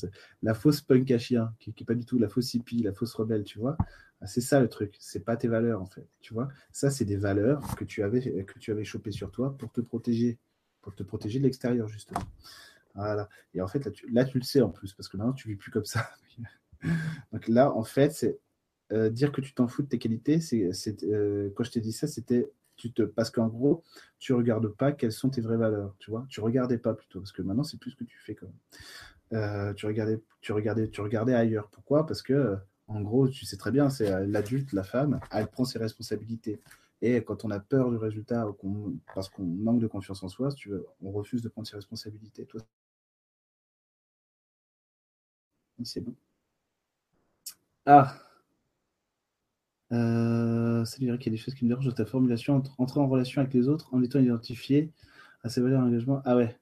la fausse punk à chien, qui, n'est pas du tout la fausse hippie, la fausse rebelle, tu vois. Ah, c'est ça le truc, c'est pas tes valeurs en fait, tu vois. Ça, c'est des valeurs que tu avais que tu avais chopées sur toi pour te protéger, pour te protéger de l'extérieur justement. Voilà. Et en fait, là tu, là, tu le sais en plus, parce que maintenant, tu vis plus comme ça. Donc là, en fait, c'est euh, dire que tu t'en fous de tes qualités. C'est, euh, quand je t'ai dit ça, c'était parce qu'en gros, tu regardes pas quelles sont tes vraies valeurs, tu vois. Tu regardais pas plutôt, parce que maintenant, c'est plus ce que tu fais quand même. Euh, tu regardais, tu regardais, tu regardais ailleurs. Pourquoi? Parce que, en gros, tu sais très bien, c'est euh, l'adulte, la femme, elle prend ses responsabilités. Et quand on a peur du résultat, parce qu'on manque de confiance en soi, on refuse de prendre ses responsabilités. Toi, c'est bon. Ah, euh, ça dirait qu'il y a des choses qui me dérangent de ta formulation. Entrer en relation avec les autres en étant identifié à ses valeurs d'engagement. Ah ouais,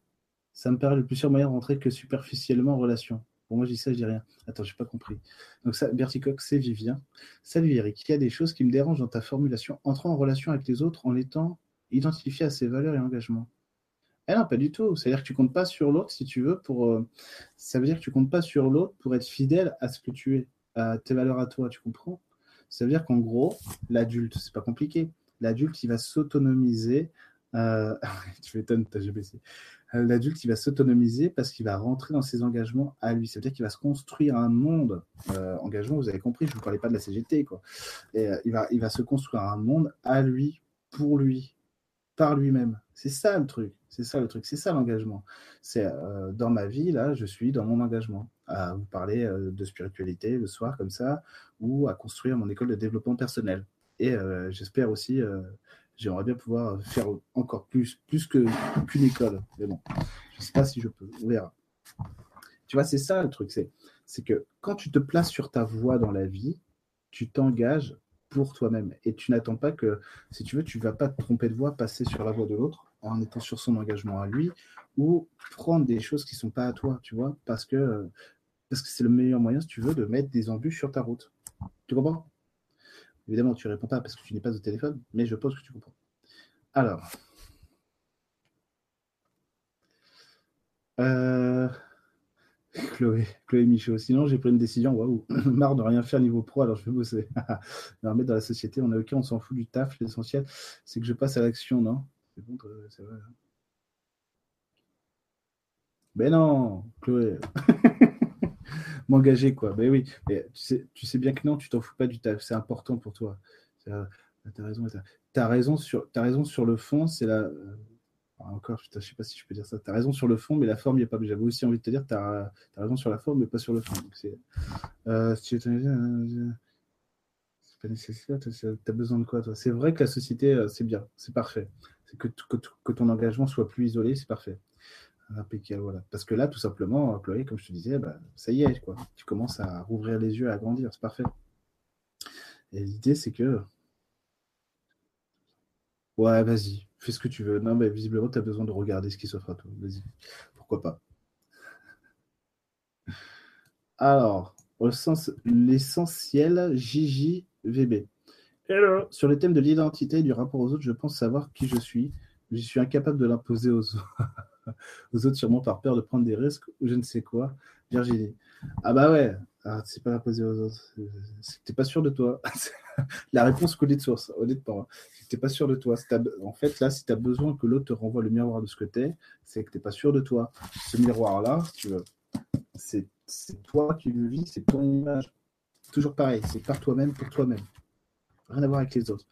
ça me paraît le plus sûr moyen de rentrer que superficiellement en relation. Pour moi, je dis ça, je dis rien. Attends, j'ai pas compris. Donc, ça, Berticox, c'est Vivien. Salut Eric, il y a des choses qui me dérangent dans ta formulation. Entrer en relation avec les autres en étant identifié à ses valeurs et engagements. Eh non, pas du tout. C'est-à-dire que tu comptes pas sur l'autre si tu veux pour. Euh, ça veut dire que tu comptes pas sur l'autre pour être fidèle à ce que tu es, à tes valeurs à toi, tu comprends? Ça veut dire qu'en gros, l'adulte, c'est pas compliqué, l'adulte, il va s'autonomiser. Euh... tu m'étonnes, t'as GBC. Euh, l'adulte, il va s'autonomiser parce qu'il va rentrer dans ses engagements à lui. Ça veut dire qu'il va se construire un monde. Euh, engagement, vous avez compris, je ne vous parlais pas de la CGT. Quoi. Et, il, va, il va se construire un monde à lui, pour lui, par lui-même. C'est ça le truc. C'est ça le truc. C'est ça l'engagement. C'est dans ma vie, là, je suis dans mon engagement à vous parler euh, de spiritualité le soir comme ça, ou à construire mon école de développement personnel. Et euh, j'espère aussi euh, J'aimerais bien pouvoir faire encore plus, plus que qu'une école. Mais bon, je ne sais pas si je peux. On verra. Tu vois, c'est ça le truc. C'est, c'est que quand tu te places sur ta voie dans la vie, tu t'engages pour toi-même. Et tu n'attends pas que, si tu veux, tu ne vas pas te tromper de voie, passer sur la voie de l'autre en étant sur son engagement à lui, ou prendre des choses qui sont pas à toi, tu vois, parce que parce que c'est le meilleur moyen, si tu veux, de mettre des embûches sur ta route. Tu comprends? Évidemment, tu réponds pas parce que tu n'es pas au téléphone, mais je pense que tu comprends. Alors. Euh, Chloé, Chloé Michaud. Sinon, j'ai pris une décision. Waouh, marre de rien faire niveau pro, alors je vais bosser. remettre dans la société, on est ok, on s'en fout du taf. L'essentiel, c'est que je passe à l'action, non? C'est bon, c'est vrai. Hein. Mais non, Chloé. M'engager, quoi. Ben oui, mais tu sais, tu sais bien que non, tu t'en fous pas du taf. C'est important pour toi. Tu as raison. Tu as raison, sur, as raison sur le fond, c'est la. Euh, encore, je ne sais pas si je peux dire ça. Tu as raison sur le fond, mais la forme, il n'y a pas. J'avais aussi envie de te dire, tu as, raison sur la forme, mais pas sur le fond. Euh, euh, c'est pas nécessaire, tu as besoin de quoi, toi? C'est vrai que la société, c'est bien, c'est parfait. Que, ton engagement soit plus isolé, c'est parfait. Parce que là, tout simplement, Chloé, comme je te disais, bah, ça y est, quoi. Tu commences à rouvrir les yeux, à grandir, c'est parfait. Et l'idée, c'est que. Ouais, vas-y, fais ce que tu veux. Non, mais visiblement, tu as besoin de regarder ce qui s'offre à toi. Vas-y, pourquoi pas. Alors, l'essentiel JJVB. Sur le thème de l'identité et du rapport aux autres, je pense savoir qui je suis. Je suis incapable de l'imposer aux autres. sûrement par peur de prendre des risques ou je ne sais quoi. Virginie. Ah bah ouais, ah, c'est pas l'imposer aux autres. C'est que t'es pas sûr de toi. la réponse coulée de source, honnêtement. C'est que t'es pas sûr de toi. en fait, là, si tu as besoin que l'autre te renvoie le miroir de ce que t'es, c'est que t'es pas sûr de toi. Ce miroir-là, tu veux, c'est toi qui le vis, c'est ton image. Toujours pareil, c'est par toi-même, pour toi-même. Rien à voir avec les autres.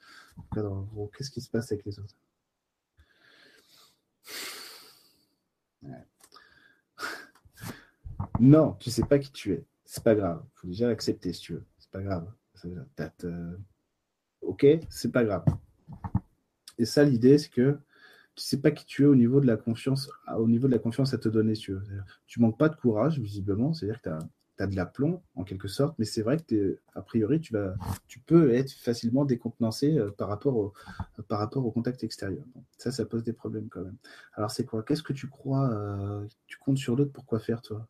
qu'est-ce qui se passe avec les autres? Non, tu sais pas qui tu es. C'est pas grave. Il faut déjà l'accepter si tu veux. C'est pas grave. Euh, ok, c'est pas grave. Et ça, l'idée, c'est que tu sais pas qui tu es au niveau de la confiance, au niveau de la confiance à te donner, si tu veux. Tu manques pas de courage, visiblement. C'est-à-dire que tu as de l'aplomb en quelque sorte, mais c'est vrai que a priori, tu, vas, tu peux être facilement décontenancé euh, par, rapport au, par rapport au contact extérieur. ça, ça pose des problèmes quand même. Alors, c'est quoi? Qu'est-ce que tu crois euh, Tu comptes sur l'autre pour quoi faire, toi?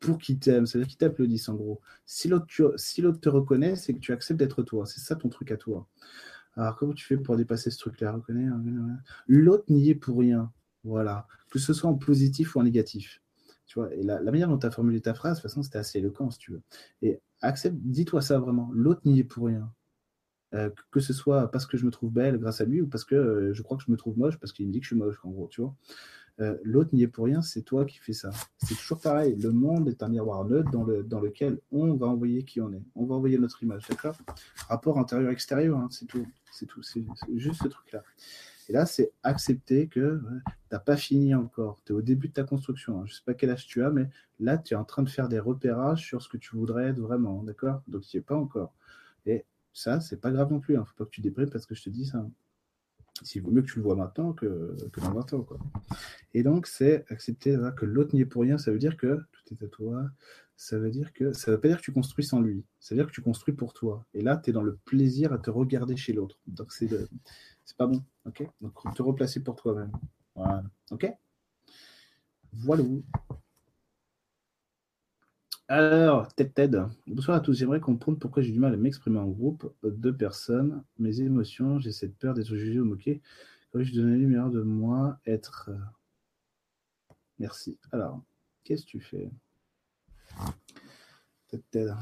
Pour qu'il t'aime, c'est-à-dire qu'il t'applaudisse en gros. Si l'autre, si te reconnaît, c'est que tu acceptes d'être toi. C'est ça ton truc à toi. Alors, comment tu fais pour dépasser ce truc-là? L'autre n'y est pour rien. Voilà. Que ce soit en positif ou en négatif. Tu vois, et la, manière dont tu as formulé ta phrase, de toute façon, c'était assez éloquent, si tu veux. Et accepte, dis-toi ça vraiment. L'autre n'y est pour rien. Euh, que ce soit parce que je me trouve belle grâce à lui ou parce que euh, je crois que je me trouve moche parce qu'il me dit que je suis moche, en gros, tu vois. Euh, l'autre n'y est pour rien, c'est toi qui fais ça. C'est toujours pareil. Le monde est un miroir neutre dans, le, dans lequel on va envoyer qui on est. On va envoyer notre image, d'accord? Rapport intérieur-extérieur, hein, c'est tout. C'est tout. C'est juste ce truc-là. Et là, c'est accepter que tu n'as pas fini encore. Tu es au début de ta construction. Hein. Je ne sais pas quel âge tu as, mais là, tu es en train de faire des repérages sur ce que tu voudrais être vraiment. D'accord? Donc, tu n'y es pas encore. Et ça, c'est pas grave non plus. Il hein. ne faut pas que tu déprimes parce que je te dis ça. Il vaut mieux que tu le vois maintenant que, dans 20 ans. Quoi. Et donc, c'est accepter que l'autre n'y est pour rien. Ça veut dire que tout est à toi. Ça veut dire que ça veut pas dire que tu construis sans lui. Ça veut dire que tu construis pour toi. Et là, tu es dans le plaisir à te regarder chez l'autre. Donc, c'est le, c'est pas bon. Ok Donc, te replacer pour toi-même. Voilà. Ok Voilà. Alors, Ted Ted. Bonsoir à tous. J'aimerais comprendre pourquoi j'ai du mal à m'exprimer en groupe de personnes. Mes émotions, j'ai cette peur d'être jugé ou moqué. Je donne la meilleur de moi, être. Euh, merci. Alors, qu'est-ce que tu fais? Ted Ted.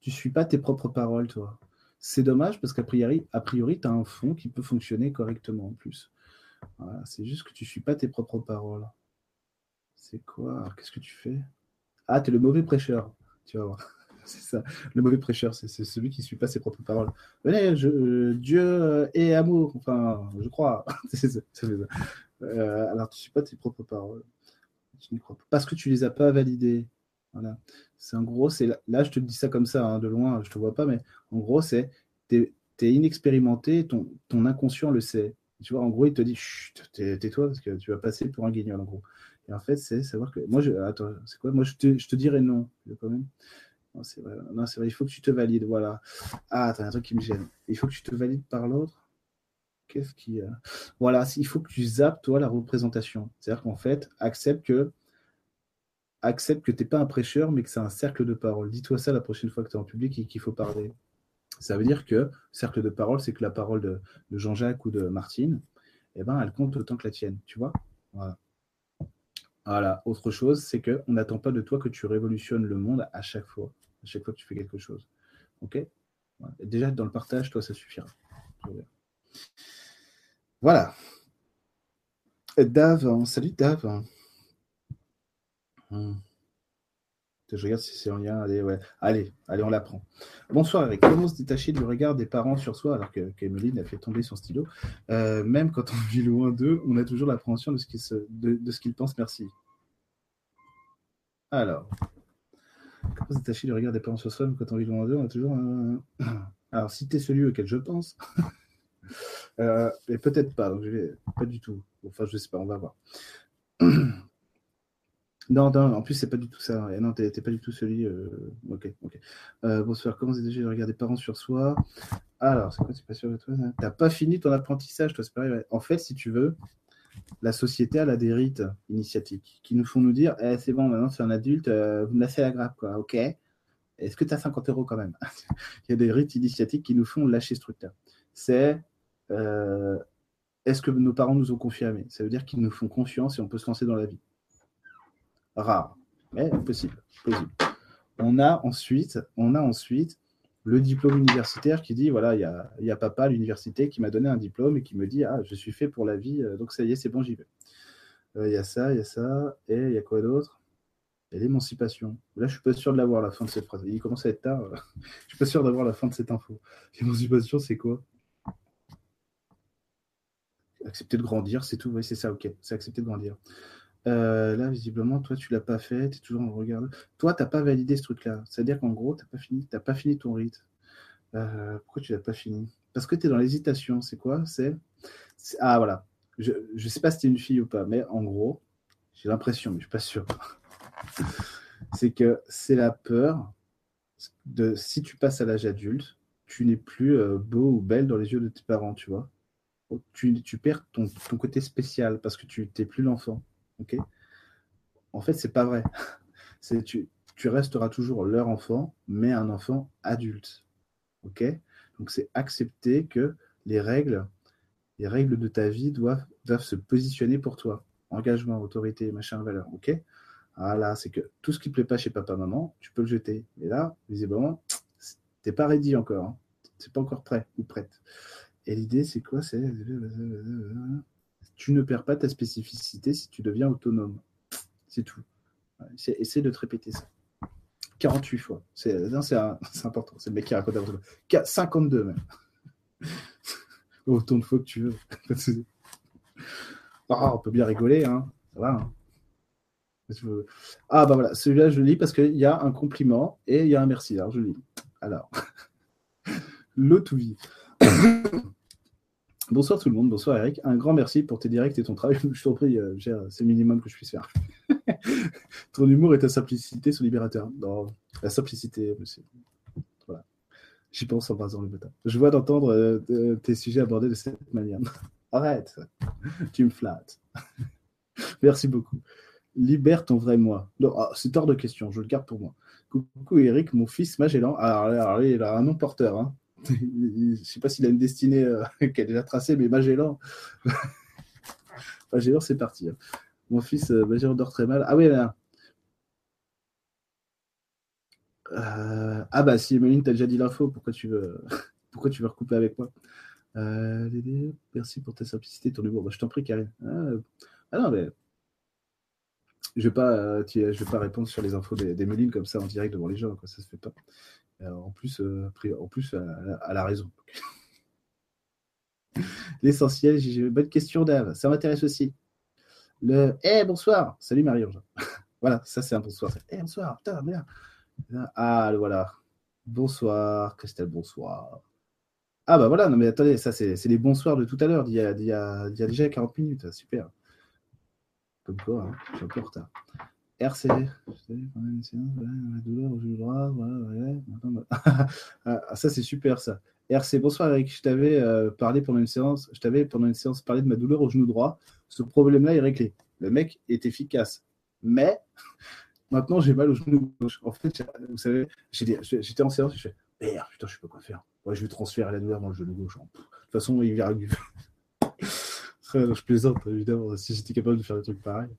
Tu suis pas tes propres paroles, toi. C'est dommage parce qu'a priori, priori tu as un fond qui peut fonctionner correctement en plus. c'est juste que tu ne suis pas tes propres paroles. C'est quoi? Qu'est-ce que tu fais? Ah, tu es le mauvais prêcheur. Tu vas voir. c'est ça. Le mauvais prêcheur, c'est celui qui ne suit pas ses propres paroles. Venez, je, Dieu est amour. Enfin, je crois. Euh, alors, tu ne suis pas tes propres paroles. Tu n'y crois pas. Parce que tu ne les as pas validées. Voilà. C'est en gros, c'est là, je te dis ça comme ça, hein, de loin, je te vois pas, mais en gros, c'est tu es inexpérimenté, ton, ton inconscient le sait. Tu vois, en gros, il te dit Chut, tais-toi parce que tu vas passer pour un guignol, en gros. Et en fait, c'est savoir que. Moi, je. Attends, c'est quoi? Moi, je te, je te dirais non, quand même. Non, c'est vrai. Non, c'est vrai. Il faut que tu te valides. Voilà. Ah, attends, un truc qui me gêne. Il faut que tu te valides par l'autre? Qu'est-ce qui. Voilà, il faut que tu zappes, toi, la représentation. C'est-à-dire qu'en fait, accepte que. Accepte que tu n'es pas un prêcheur, mais que c'est un cercle de parole. Dis-toi ça la prochaine fois que tu es en public et qu'il faut parler. Ça veut dire que cercle de parole, c'est que la parole de, Jean-Jacques ou de Martine, eh ben, elle compte autant que la tienne, tu vois? Voilà. Voilà. Autre chose, c'est qu'on n'attend pas de toi que tu révolutionnes le monde à chaque fois, à chaque fois que tu fais quelque chose. Ok? Déjà, dans le partage, toi, ça suffira. Voilà. Dave, salut Dave. Hmm. Je regarde si c'est en lien. Allez, allez, on l'apprend. Bonsoir Eric. Comment se détacher du regard des parents sur soi alors que qu'Emeline a fait tomber son stylo euh, Même quand on vit loin d'eux, on a toujours l'appréhension de ce qu'ils pensent. Merci. Alors, comment se détacher du regard des parents sur soi même quand on vit loin d'eux? On a toujours Alors, si tu es celui auquel je pense, euh, et peut-être pas, donc je vais pas du tout. Enfin, je sais pas, on va voir. Non, non, en plus, c'est pas du tout ça. Et non, t'es pas du tout celui. Euh, ok, ok. Euh, bonsoir, comment c'est déjà de regarder parents sur soi Alors, c'est quoi, c'est pas sûr de toi T'as pas fini ton apprentissage, toi, c'est pareil. En fait, si tu veux, la société, elle a des rites initiatiques qui nous font nous dire eh, c'est bon, maintenant, c'est un adulte, euh, vous me laissez la grappe, quoi, ok Est-ce que tu as 50 euros quand même? Il y a des rites initiatiques qui nous font lâcher ce truc-là. C'est. Est-ce que nos parents nous ont confié Ça veut dire qu'ils nous font confiance et on peut se lancer dans la vie rare, mais possible. On a ensuite, on a ensuite le diplôme universitaire qui dit voilà, il y a, papa l'université qui m'a donné un diplôme et qui me dit ah, je suis fait pour la vie, euh, donc ça y est, c'est bon, j'y vais. Euh, il y a ça, il y a ça, et il y a quoi d'autre? L'émancipation. Là, je suis pas sûr de l'avoir la fin de cette phrase. Il commence à être tard. je suis pas sûr d'avoir la fin de cette info. L'émancipation, c'est quoi? Accepter de grandir, c'est tout. Oui, c'est ça, ok. C'est accepter de grandir. Euh, là, visiblement, toi, tu l'as pas fait, tu es toujours en regard. Toi, tu n'as pas validé ce truc-là. C'est-à-dire qu'en gros, tu n'as pas, fini, pas fini ton rite. Euh, pourquoi tu l'as pas fini? Parce que tu es dans l'hésitation. C'est quoi? C'est Ah, voilà. Je ne sais pas si tu es une fille ou pas, mais en gros, j'ai l'impression, mais je suis pas sûr. c'est que c'est la peur de si tu passes à l'âge adulte, tu n'es plus euh, beau ou belle dans les yeux de tes parents, tu vois. Tu, tu perds ton, ton côté spécial parce que tu n'es plus l'enfant. Ok En fait, c'est pas vrai. C'est tu, tu resteras toujours leur enfant, mais un enfant adulte. Ok Donc c'est accepter que les règles, les règles de ta vie doivent, se positionner pour toi. Engagement, autorité, machin, valeur. Ok Voilà, c'est que tout ce qui ne plaît pas chez papa, maman, tu peux le jeter. Et là, visiblement, t'es pas ready encore. Hein. C'est pas encore prêt ou prête. Et l'idée, c'est quoi tu ne perds pas ta spécificité si tu deviens autonome. C'est tout. Essaye de te répéter ça. 48 fois. C'est important. C'est le mec qui raconte 52 même. Autant de fois que tu veux. Ah, on peut bien rigoler. Hein. Hein. Ah bah voilà, celui-là je le lis parce qu'il y a un compliment et il y a un merci. Alors je lis. Alors, l'eau tout vie. Bonsoir tout le monde, bonsoir Eric. Un grand merci pour tes directs et ton travail. Je t'en prie, euh, c'est le minimum que je puisse faire. ton humour et ta simplicité sont libérateurs. La simplicité, monsieur. Voilà. J'y pense en basant le matin. Je vois d'entendre euh, tes sujets abordés de cette manière. Arrête, tu me flattes. merci beaucoup. Libère ton vrai moi. Ah, c'est hors de question, je le garde pour moi. Coucou Eric, mon fils Magellan. Alors, il a un nom porteur. Hein. Je ne sais pas s'il a une destinée euh, qu'elle est déjà tracée, mais Magellan. Magellan, c'est parti. Hein. Mon fils euh, Magellan dort très mal. Ah oui, là. Euh, ah bah si Emeline t'as déjà dit l'info, pourquoi tu veux pourquoi tu veux recouper avec moi? Merci pour ta simplicité, ton humour. Bah, je t'en prie, Karine. Ah, ah, non, mais je vais pas, je vais pas répondre sur les infos d'Emeline comme ça en direct devant les gens, quoi. ça se fait pas. Euh, en plus, euh, en plus à, la raison. L'essentiel, j'ai une bonne question Dave, ça m'intéresse aussi. Le Eh bonsoir, salut marie voilà, ça c'est un bonsoir. Eh bonsoir, putain, merde. Ah voilà. Bonsoir, Christelle, bonsoir. Ah bah voilà, non mais attendez, ça c'est les bonsoirs de tout à l'heure, d'il y, y a déjà 40 minutes, super. Comme quoi, hein, je suis un peu en retard. RC. Ah, ça c'est super ça. RC, bonsoir Eric, je t'avais euh, parlé pendant une séance, je t'avais pendant une séance parlé de ma douleur au genou droit. Ce problème-là est réglé. Le mec est efficace. Mais maintenant j'ai mal au genou gauche. En fait, vous savez, j'étais en séance, je fais Merde, putain, je sais pas quoi faire. Ouais, je vais transférer la douleur dans le genou gauche. De toute façon, il verra mieux. je plaisante, évidemment, si j'étais capable de faire des trucs pareils.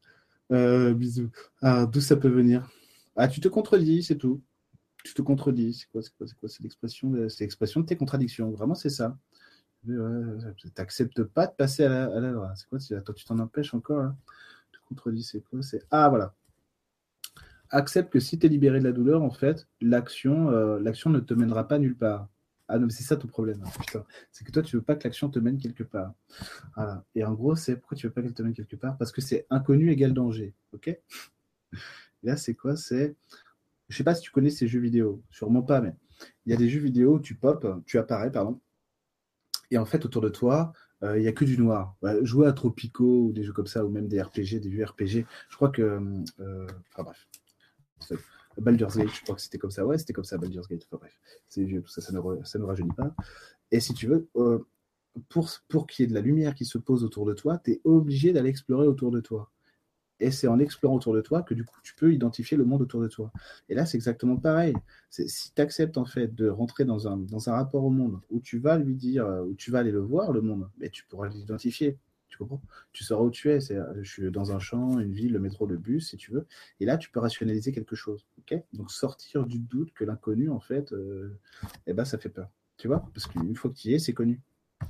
Euh, bisous. Ah, d'où ça peut venir? Ah, tu te contredis, c'est tout. Tu te contredis. C'est quoi, c'est quoi, c'est quoi? C'est l'expression, de, c'est l'expression de tes contradictions. Vraiment, c'est ça. Tu n'acceptes pas de passer à la, C'est quoi Attends, tu t'en empêches encore là Tu te contredis, c'est quoi? C'est ah voilà accepte que si tu es libéré de la douleur, en fait, l'action, euh, l'action ne te mènera pas nulle part. Ah non, mais c'est ça ton problème. Hein, c'est que toi, tu veux pas que l'action te mène quelque part. Voilà. Et en gros, c'est pourquoi tu veux pas qu'elle te mène quelque part? Parce que c'est inconnu égale danger. Ok? Là, c'est quoi? C'est. Je sais pas si tu connais ces jeux vidéo. Sûrement pas, mais il y a des jeux vidéo où tu pop, tu apparais, pardon. Et en fait, autour de toi, euh, il n'y a que du noir. jouer à Tropico ou des jeux comme ça, ou même des RPG, des vieux RPG, je crois que. Euh, enfin bref. Baldur's Gate, je crois que c'était comme ça. Ouais, c'était comme ça, Baldur's Gate. Enfin bref, c'est vieux, tout ça, ça ne, ça rajeunit pas. Et si tu veux, euh, pour, pour qu'il y ait de la lumière qui se pose autour de toi, tu es obligé d'aller explorer autour de toi. Et c'est en explorant autour de toi que du coup, tu peux identifier le monde autour de toi. Et là, c'est exactement pareil. Si tu acceptes en fait de rentrer dans un, dans un rapport au monde où tu vas lui dire, où tu vas aller le voir, le monde, mais tu pourras l'identifier. Tu comprends? Tu sauras où tu es. C'est, je suis dans un champ, une ville, le métro, le bus, si tu veux. Et là, tu peux rationaliser quelque chose. ok? Donc, sortir du doute que l'inconnu, en fait, euh, eh ben, ça fait peur. Tu vois? Parce qu'une fois que tu y es, c'est connu.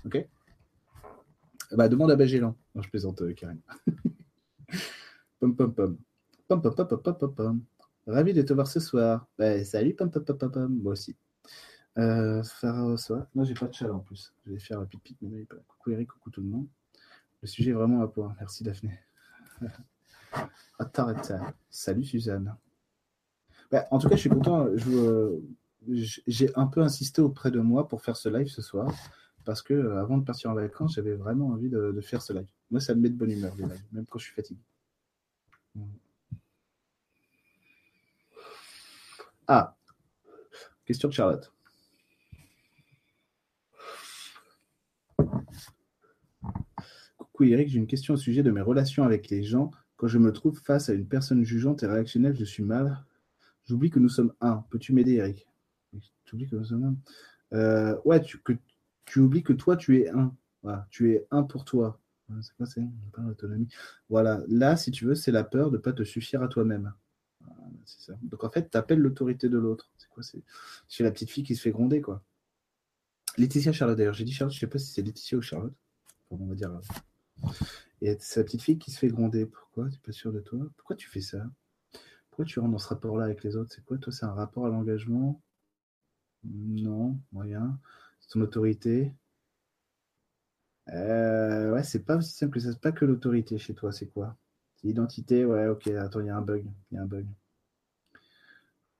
Ok? Bah, Demande à Bagélan. Non, je plaisante, euh, Karine. pom, pom, pom. Pom, pom, pom, pom, pom, pom, Ravi de te voir ce soir. Bah, salut, pom, pom, pom, pom. Moi aussi. Euh, faire ça. Moi, j'ai pas de chat en plus. Je vais faire un mais coucou Eric, coucou tout le monde. Le sujet est vraiment à point. Merci Daphné. Salut Suzanne. Bah, en tout cas, je suis content. j'ai un peu insisté auprès de moi pour faire ce live ce soir parce que euh, avant de partir en vacances, j'avais vraiment envie de, faire ce live. Moi, ça me met de bonne humeur, les lives, même quand je suis fatigué. Ah, question de Charlotte. Coucou Eric, j'ai une question au sujet de mes relations avec les gens. Quand je me trouve face à une personne jugeante et réactionnelle, je suis mal. J'oublie que nous sommes un. Peux-tu m'aider, Eric? Tu oublies que nous sommes un euh, Ouais, tu, que, tu oublies que toi, tu es un. Voilà, tu es un pour toi. C'est quoi, c'est l'autonomie Voilà, là, si tu veux, c'est la peur de ne pas te suffire à toi-même. ça. Donc en fait, tu appelles l'autorité de l'autre. C'est quoi C'est la petite fille qui se fait gronder, quoi. Laetitia Charlotte, d'ailleurs, j'ai dit Charlotte, je ne sais pas si c'est Laetitia ou Charlotte. on va dire. Et la petite fille qui se fait gronder. Pourquoi? Tu n'es pas sûr de toi? Pourquoi tu fais ça? Pourquoi tu rentres dans ce rapport-là avec les autres? C'est quoi, toi C'est un rapport à l'engagement? Non, moyen. C'est ton autorité? Euh, Ouais, c'est pas aussi simple que ça. C'est pas que l'autorité chez toi, c'est quoi? C'est l'identité? Ouais, ok, attends, il y a un bug. Il y a un bug.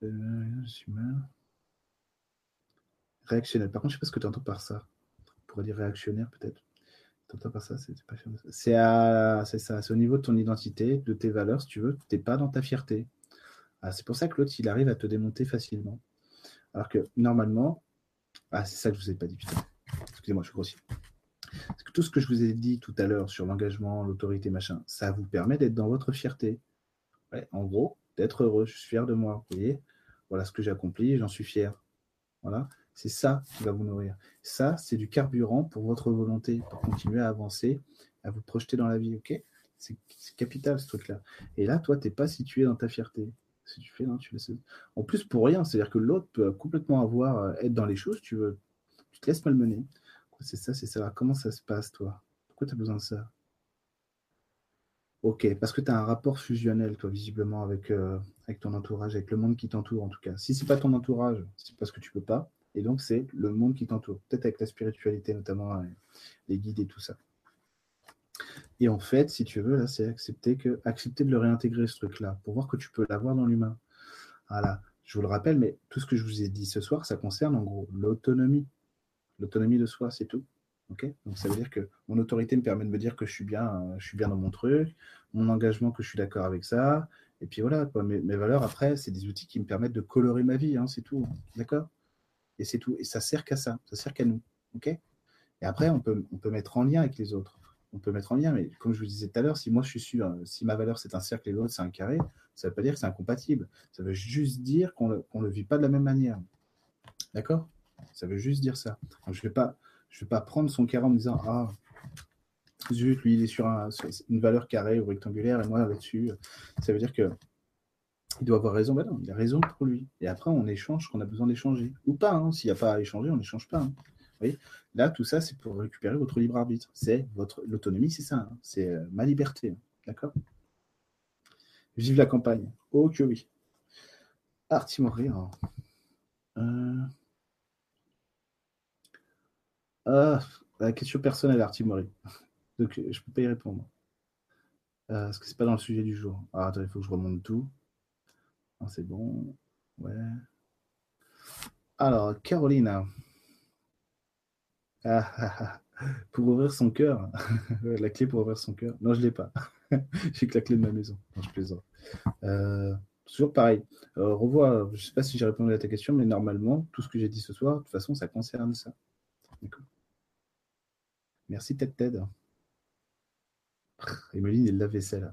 Euh, je suis mal. Réactionnel. Par contre, je sais pas ce que tu entends par ça. On pourrait dire réactionnaire, peut-être. C'est c'est ça. C'est au niveau de ton identité, de tes valeurs, si tu veux. T'es pas dans ta fierté. Ah, c'est pour ça que l'autre, il arrive à te démonter facilement. Alors que normalement, ah, c'est ça que je vous ai pas dit, putain. Excusez-moi, je suis grossier. Tout ce que je vous ai dit tout à l'heure sur l'engagement, l'autorité, machin, ça vous permet d'être dans votre fierté. en gros, d'être heureux. Je suis fier de moi. Vous voyez? Voilà ce que j'ai accompli, j'en suis fier. Voilà. C'est ça qui va vous nourrir. Ça, c'est du carburant pour votre volonté, pour continuer à avancer, à vous projeter dans la vie. Ok? C'est capital ce truc-là. Et là, toi, tu n'es pas situé dans ta fierté. Si tu fais, tu. En plus, pour rien, c'est-à-dire que l'autre peut complètement avoir, euh, être dans les choses, tu veux, tu te laisses malmener. C'est ça, c'est ça. Comment ça se passe, toi? Pourquoi tu as besoin de ça? Ok, parce que tu as un rapport fusionnel, toi, visiblement, avec, euh, avec ton entourage, avec le monde qui t'entoure, en tout cas. Si ce n'est pas ton entourage, c'est parce que tu peux pas. Et donc, c'est le monde qui t'entoure, peut-être avec la spiritualité, notamment euh, les guides et tout ça. Et en fait, si tu veux, là, c'est accepter, que, accepter de le réintégrer, ce truc-là, pour voir que tu peux l'avoir dans l'humain. Voilà. Je vous le rappelle, mais tout ce que je vous ai dit ce soir, ça concerne en gros l'autonomie. l'autonomie de soi, c'est tout. Donc ça veut dire que mon autorité me permet de me dire que je suis bien, euh, je suis bien dans mon truc, mon engagement que je suis d'accord avec ça, et puis voilà, mes valeurs, après, c'est des outils qui me permettent de colorer ma vie, hein, c'est tout. D'accord? Et c'est tout. Et ça sert qu'à ça, ça sert qu'à nous. ok? Et après, on peut, on peut mettre en lien avec les autres. On peut mettre en lien, mais comme je vous disais tout à l'heure, si moi je suis sûr, si ma valeur c'est un cercle et l'autre c'est un carré, ça ne veut pas dire que c'est incompatible. Ça veut juste dire qu'on ne le, le vit pas de la même manière. D'accord? Ça veut juste dire ça. je ne vais, pas, vais pas prendre son carré en me disant Ah, zut, lui, il est sur, sur une valeur carrée ou rectangulaire et moi là-dessus. Ça veut dire que il doit avoir raison. Ben il a raison pour lui. Et après, on échange qu'on a besoin d'échanger. Ou pas. Hein. S'il n'y a pas à échanger, on n'échange pas. Hein. Là, tout ça, c'est pour récupérer votre libre arbitre. C'est votre l'autonomie, c'est ça. Hein. C'est euh, ma liberté. D'accord? Vive la campagne. Oh oui. Artimorie. Euh... Ah, la question personnelle, Artimory. Donc, je ne peux pas y répondre. Euh, parce que c'est pas dans le sujet du jour. Ah, il faut que je remonte tout. Ah, c'est bon. Ouais. Alors, Carolina. Ah, ah, ah. pour ouvrir son cœur. la clé pour ouvrir son cœur. Non, je ne l'ai pas. J'ai que la clé de ma maison. Je plaisante. Euh, toujours pareil. Euh, revois, je ne sais pas si j'ai répondu à ta question, mais normalement, tout ce que j'ai dit ce soir, de toute façon, ça concerne ça. D'accord Merci Ted Ted. Emeline, elle la vaisselle.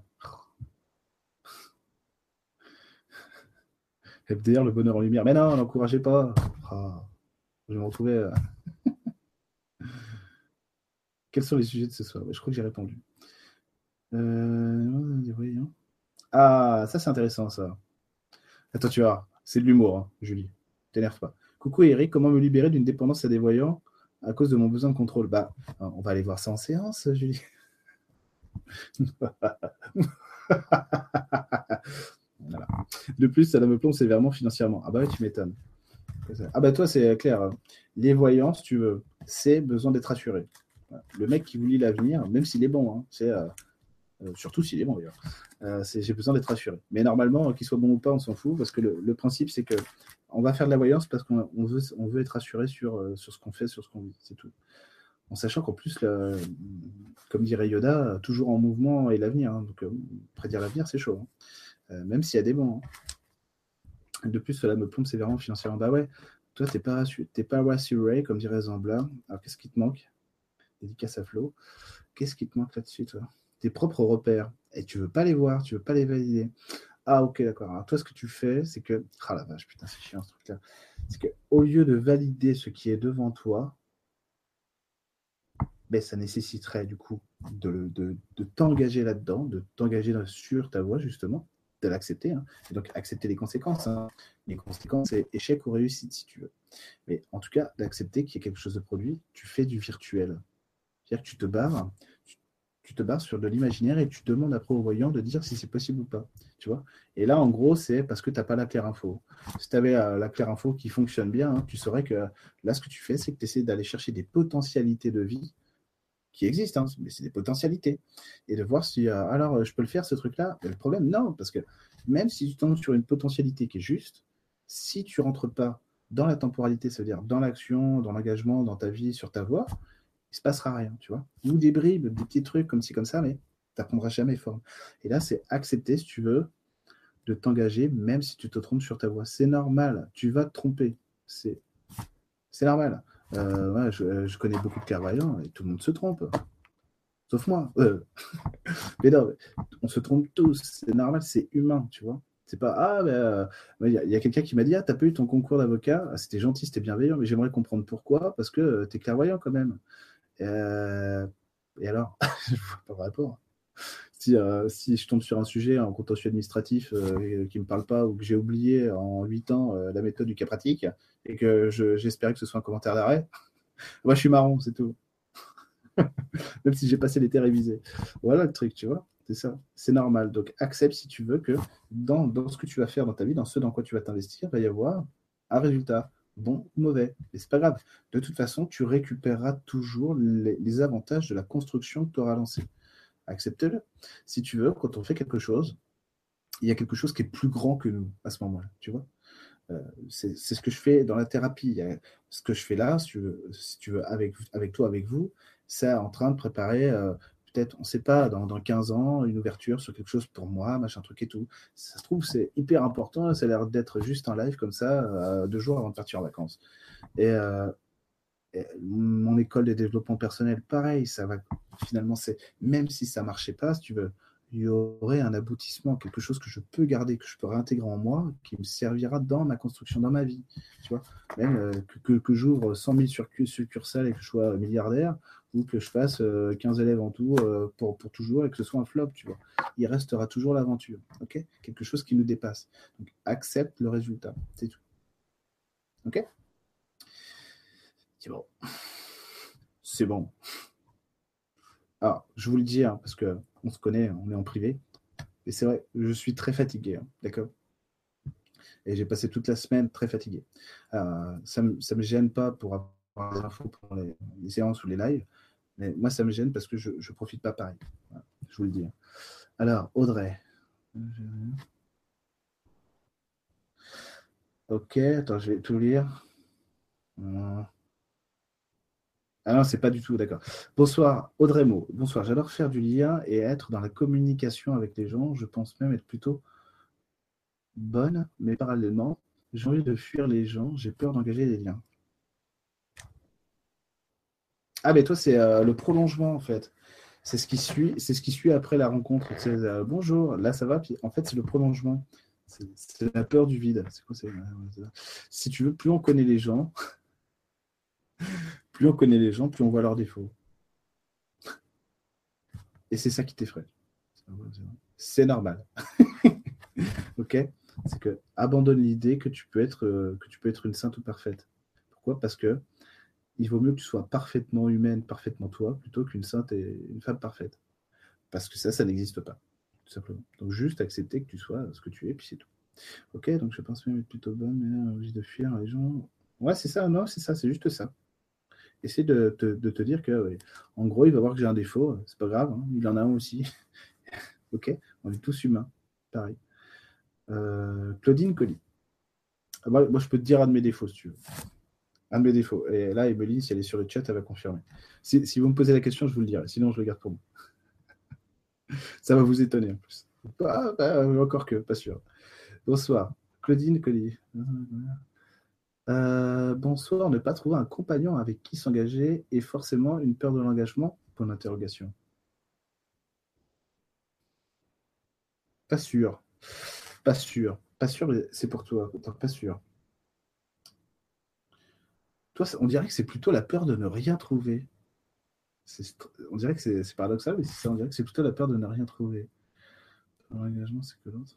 FDR, le bonheur en lumière. Mais non, n'encouragez pas. Ah, je vais me retrouver. Euh. Quels sont les sujets de ce soir? Je crois que j'ai répondu. Euh, ah, ça c'est intéressant ça. Attends, tu vois, c'est de l'humour, hein, Julie. T'énerve pas. Coucou Eric, comment me libérer d'une dépendance à des voyants à cause de mon besoin de contrôle? Bah, on va aller voir ça en séance, Julie. De plus, ça me plombe sévèrement financièrement. Ah bah oui, tu m'étonnes. Ah bah toi, c'est clair. Les voyants, si tu veux, c'est besoin d'être assuré. Le mec qui vous lit l'avenir, même s'il est bon, hein, c'est euh, euh, surtout s'il est bon d'ailleurs, euh, j'ai besoin d'être assuré. Mais normalement, qu'il soit bon ou pas, on s'en fout, parce que le principe, c'est que on va faire de la voyance parce qu'on veut, on veut être assuré sur, ce qu'on fait, sur ce qu'on vit, c'est tout. En sachant qu'en plus, comme dirait Yoda, toujours en mouvement et l'avenir. Hein. donc, prédire l'avenir, c'est chaud. Hein. Euh, même s'il y a des bons. Hein. De plus, cela me plombe sévèrement financièrement. Bah ouais, toi, t'es pas, pas rassuré, comme dirait Zambla. Alors, qu'est-ce qui te manque? Dédicace à Flo. Qu'est-ce qui te manque là-dessus, toi? Tes propres repères. Et tu veux pas les voir, tu veux pas les valider. Ah, ok, d'accord. Alors, toi, ce que tu fais, c'est que. Ah la vache, putain, c'est chiant ce truc-là. C'est qu'au lieu de valider ce qui est devant toi, ben, ça nécessiterait du coup de, de, de t'engager là-dedans, de t'engager sur ta voie, justement, de l'accepter. Hein. Et donc, accepter les conséquences. Hein. Les conséquences, c'est échec ou réussite, si tu veux. Mais en tout cas, d'accepter qu'il y a quelque chose de produit, tu fais du virtuel. C'est-à-dire que tu te barres, tu te bases sur de l'imaginaire et tu demandes après au de dire si c'est possible ou pas. Tu vois et là, en gros, c'est parce que tu n'as pas la claire info. Si tu avais euh, la claire info qui fonctionne bien, hein, tu saurais que là, ce que tu fais, c'est que tu essaies d'aller chercher des potentialités de vie qui existent, hein, mais c'est des potentialités. Et de voir si, euh, alors, euh, je peux le faire, ce truc-là. Le problème, non, parce que même si tu tombes sur une potentialité qui est juste, si tu rentres pas dans la temporalité, c'est-à-dire dans l'action, dans l'engagement, dans ta vie, sur ta voie, il se passera rien, tu vois. Ou des bribes, des petits trucs comme ci, comme ça, mais tu n'apprendras jamais forme. Et là, c'est accepter, si tu veux, de t'engager, même si tu te trompes sur ta voie. C'est normal, tu vas te tromper. C'est normal. Euh, je, connais beaucoup de clairvoyants et tout le monde se trompe. Sauf moi. Euh. mais non, on se trompe tous. C'est normal, c'est humain, tu vois. C'est pas ah euh, il y a, quelqu'un qui m'a dit ah t'as pas eu ton concours d'avocat? Ah, c'était gentil c'était bienveillant mais j'aimerais comprendre pourquoi parce que tu es clairvoyant quand même euh, et alors? Je vois pas le rapport. Si, euh, si, je tombe sur un sujet en contentieux administratif euh, qui ne me parle pas ou que j'ai oublié en 8 ans la méthode du cas pratique et que j'espérais que ce soit un commentaire d'arrêt, moi je suis marron, c'est tout. Même si j'ai passé l'été révisé. Voilà le truc, tu vois. C'est ça. C'est normal. Donc accepte si tu veux que dans, dans ce que tu vas faire dans ta vie, dans ce dans quoi tu vas t'investir, il va y avoir un résultat bon ou mauvais. Mais c'est pas grave. De toute façon, tu récupéreras toujours les, avantages de la construction que tu auras lancée. Accepte-le. Si tu veux, quand on fait quelque chose, il y a quelque chose qui est plus grand que nous à ce moment-là, tu vois. c'est ce que je fais dans la thérapie. Ce que je fais là, si tu veux, avec, avec toi, avec vous, c'est en train de préparer peut-être, on ne sait pas, dans, dans, 15 ans, une ouverture sur quelque chose pour moi, machin truc et tout. Ça se trouve, c'est hyper important. Ça a l'air d'être juste un live comme ça, euh, deux jours avant de partir en vacances. Euh, et, mon école de développement personnel, pareil, ça va. Finalement, c'est même si ça marchait pas, si tu veux, il y aurait un aboutissement, quelque chose que je peux garder, que je peux réintégrer en moi, qui me servira dans ma construction, dans ma vie. Tu vois, même euh, que, j'ouvre 100 000 succursales et que je sois milliardaire, ou que je fasse 15 euh, élèves en tout euh, pour, pour, toujours et que ce soit un flop, tu vois. Il restera toujours l'aventure, ok? Quelque chose qui nous dépasse. Accepte le résultat, c'est tout. Ok? C'est bon. C'est bon. Alors, je vous le dis, hein, parce que on se connaît, on est en privé. Et c'est vrai, je suis très fatigué, hein, d'accord? Et j'ai passé toute la semaine très fatigué. Euh, ça ne me, gêne pas pour avoir des infos pour les, séances ou les lives, mais moi, ça me gêne parce que je ne profite pas pareil. Je vous le dis. Hein. Alors, Audrey. Ok, attends, je vais tout lire. Ah non, c'est pas du tout, d'accord. Bonsoir, Audrey Mo. Bonsoir, j'adore faire du lien et être dans la communication avec les gens. Je pense même être plutôt bonne, mais parallèlement, j'ai envie de fuir les gens, j'ai peur d'engager des liens. Ah, mais toi, c'est euh, le prolongement, en fait. C'est ce qui suit, c'est ce qui suit après la rencontre. Euh, bonjour, là ça va, en fait, c'est le prolongement. C'est la peur du vide. C'est quoi Si tu veux, plus on connaît les gens, plus on connaît les gens, plus on voit leurs défauts. Et c'est ça qui t'effraie. C'est normal. ok? C'est que abandonne l'idée que tu peux être euh, que tu peux être une sainte ou parfaite. Pourquoi? Parce que il vaut mieux que tu sois parfaitement humaine, parfaitement toi, plutôt qu'une sainte et une femme parfaite. Parce que ça, ça n'existe pas, tout simplement. Donc juste accepter que tu sois ce que tu es, puis c'est tout. Ok, donc je pense même être plutôt bonne, mais envie de fuir les gens. Ouais, c'est ça, non, c'est ça, c'est juste ça. Essaie de, te dire que, en gros, il va voir que j'ai un défaut, c'est pas grave, hein, il en a un aussi. ok, on est tous humains, pareil. Euh, Claudine Colli. Moi, je peux te dire un de mes défauts si tu veux. Un de mes défauts. Et là, Emeline, si elle est sur le chat, elle va confirmer. Si, si, vous me posez la question, je vous le dirai. Sinon, je le garde pour moi. Ça va vous étonner en plus. Ah, bah, encore que, pas sûr. Bonsoir. Claudine Colli. Euh, bonsoir, ne pas trouver un compagnon avec qui s'engager et forcément une peur de l'engagement? Point. Pas sûr. Pas sûr. Pas sûr, c'est pour toi. Pas sûr. Toi, on dirait que c'est plutôt la peur de ne rien trouver. On dirait que c'est paradoxal, mais ça, on dirait que c'est plutôt la peur de ne rien trouver. L'engagement, c'est que l'autre.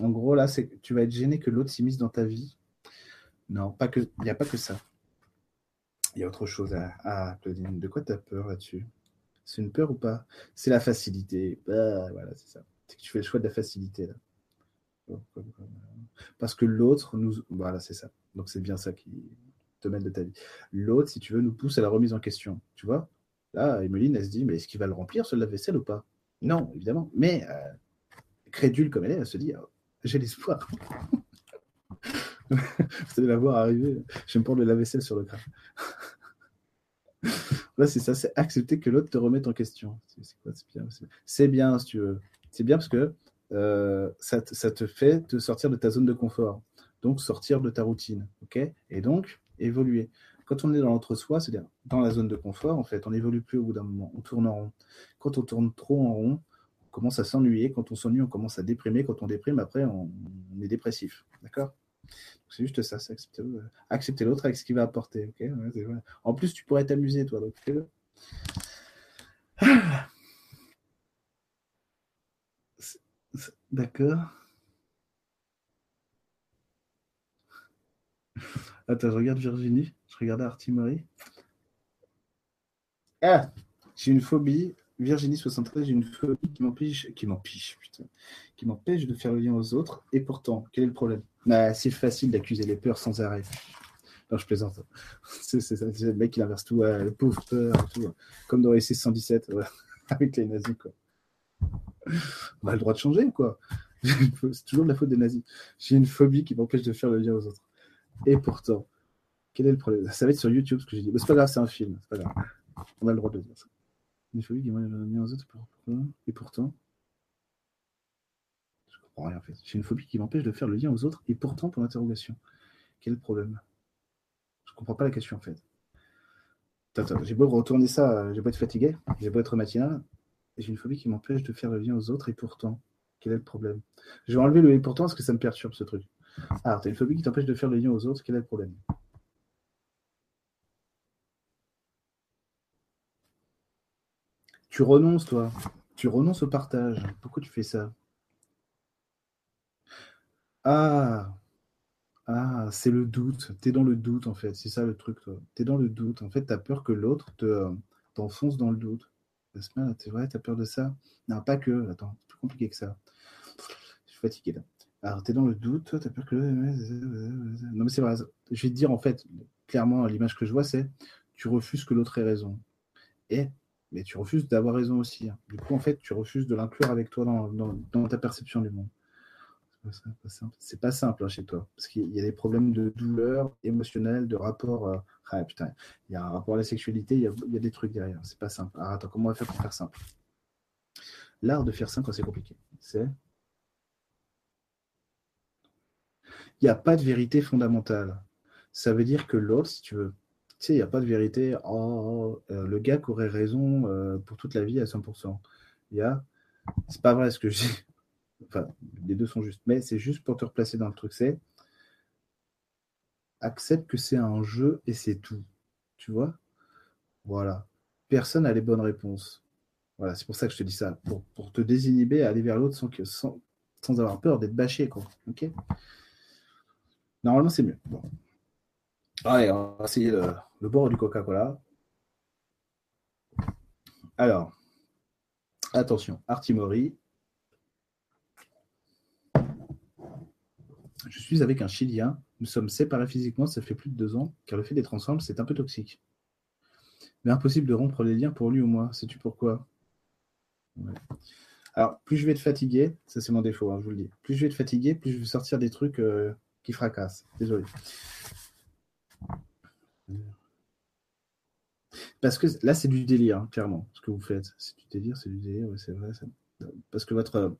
En gros, là, c'est tu vas être gêné que l'autre s'immisce dans ta vie non, pas que. Il n'y a pas que ça. Il y a autre chose à. Claudine, de quoi tu as peur là-dessus? C'est une peur ou pas? C'est la facilité. Bah, voilà, c'est ça. Que tu fais le choix de la facilité là. Parce que l'autre nous. Voilà, c'est ça. Donc c'est bien ça qui te mène de ta vie. L'autre, si tu veux, nous pousse à la remise en question. Tu vois? Là, Emeline, elle se dit, mais est-ce qu'il va le remplir, ce lave-vaisselle ou pas? Non, évidemment. Mais euh, crédule comme elle est, elle se dit, oh, j'ai l'espoir. Vous allez la voir arriver. Je vais me prendre le lave-vaisselle sur le crâne. Là, c'est ça, c'est accepter que l'autre te remette en question. C'est bien, bien, si tu veux. C'est bien parce que euh, ça, te, ça, te fait te sortir de ta zone de confort. Donc, sortir de ta routine. ok? Et donc, évoluer. Quand on est dans l'entre-soi, c'est-à-dire dans la zone de confort, en fait, on n'évolue plus au bout d'un moment. On tourne en rond. Quand on tourne trop en rond, on commence à s'ennuyer. Quand on s'ennuie, on commence à déprimer. Quand on déprime, après, on est dépressif. D'accord? C'est juste ça, c'est accepter, euh, accepter l'autre avec ce qu'il va apporter. En plus, tu pourrais t'amuser, toi. Donc, fais-le. D'accord. Attends, je regarde Virginie. Je regarde Artimory. Ah J'ai une phobie. Virginie 73, j'ai une phobie qui m'empêche, qui m'empêche, putain, qui m'empêche de faire le lien aux autres. Et pourtant, quel est le problème? Bah, C'est facile d'accuser les peurs sans arrêt. Non, je plaisante. C'est, c'est, le mec qui inverse tout, le pauvre peur, tout, comme dans les 617, ouais, avec les nazis. On a le droit de changer, quoi. C'est toujours de la faute des nazis. J'ai une phobie qui m'empêche de faire le bien aux autres. Et pourtant, quel est le problème? Ça va être sur YouTube ce que j'ai dit. Mais c'est pas grave, c'est un film. C'est pas grave. On a le droit de dire ça. Une phobie qui m'empêche de faire le bien aux autres. Et pourtant. Je comprends rien en fait. J'ai une phobie qui m'empêche de faire le lien aux autres. Et pourtant, pour l'interrogation. Quel problème? Je comprends pas la question en fait. J'ai beau retourner ça, j'ai beau être fatigué, j'ai beau être matinal, j'ai une phobie qui m'empêche de faire le lien aux autres et pourtant, quel est le problème? Je vais enlever le et pourtant parce que ça me perturbe ce truc. Ah, t'as une phobie qui t'empêche de faire le lien aux autres, quel est le problème? Tu renonces, toi. Tu renonces au partage. Pourquoi tu fais ça? Ah, ah, c'est le doute. Tu es dans le doute, en fait. C'est ça le truc, toi. Tu es dans le doute. En fait, tu as peur que l'autre euh, t'enfonce dans le doute. C'est vrai, tu as peur de ça? Non, pas que. Attends, c'est plus compliqué que ça. Je suis fatigué là. Alors, tu dans le doute, tu as peur que. Non, mais c'est vrai. Je vais te dire, en fait, clairement, l'image que je vois, c'est tu refuses que l'autre ait raison. Et, mais tu refuses d'avoir raison aussi. Hein. Du coup, en fait, tu refuses de l'inclure avec toi dans, ta perception du monde. C'est pas simple hein, chez toi, parce qu'il y a des problèmes de douleur émotionnelle, de rapport. Euh, ah, putain, il y a un rapport à la sexualité, il y a, des trucs derrière. C'est pas simple. Alors attends, comment on va faire pour faire simple? L'art de faire simple c'est compliqué, c'est. Il n'y a pas de vérité fondamentale. Ça veut dire que l'autre, si tu veux, tu sais, il n'y a pas de vérité. Oh, euh, le gars qui aurait raison euh, pour toute la vie à 100%. Il y a. C'est pas vrai ce que je dis. Enfin, les deux sont justes. Mais c'est juste pour te replacer dans le truc. C'est accepte que c'est un jeu et c'est tout. Tu vois? Voilà. Personne n'a les bonnes réponses. Voilà, c'est pour ça que je te dis ça. Pour, te désinhiber, aller vers l'autre sans, sans, sans avoir peur d'être bâché. Quoi. Normalement, c'est mieux. Bon. Allez, on va essayer le, le bord du Coca-Cola. Alors, attention, Artimori, Je suis avec un Chilien. Nous sommes séparés physiquement, ça fait plus de deux ans, car le fait d'être ensemble, c'est un peu toxique. Mais impossible de rompre les liens pour lui ou moi. Sais-tu pourquoi? Alors, plus je vais être fatigué, ça c'est mon défaut, hein, je vous le dis. Plus je vais être fatigué, plus je vais sortir des trucs euh, qui fracassent. Désolé. Parce que là, c'est du délire, hein, clairement, ce que vous faites. C'est du délire, c'est du délire, c'est vrai. Parce que votre,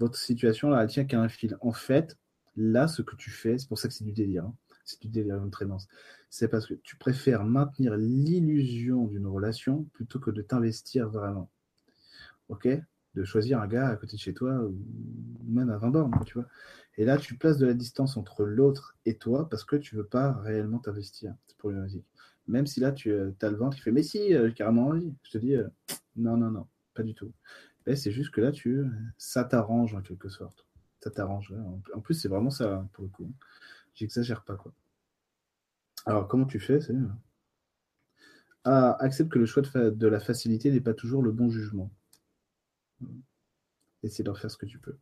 votre situation, là, elle tient qu'à un fil. En fait, Là, ce que tu fais, c'est pour ça que c'est du délire. Hein. C'est du délire, une traînance. C'est parce que tu préfères maintenir l'illusion d'une relation plutôt que de t'investir vraiment. Ok? De choisir un gars à côté de chez toi ou même à 20 bornes, tu vois. Et là, tu places de la distance entre l'autre et toi parce que tu veux pas réellement t'investir. C'est problématique. Même si là, tu euh, as le ventre qui fait Mais si, euh, carrément envie. Je te dis euh, Non, non, non, pas du tout. C'est juste que là, tu, ça t'arrange en quelque sorte ça t'arrange. En plus, c'est vraiment ça, pour le coup. J'exagère pas, quoi. Alors, comment tu fais c'est... Ah, accepte que le choix de, la facilité n'est pas toujours le bon jugement. Essaye d'en faire ce que tu peux.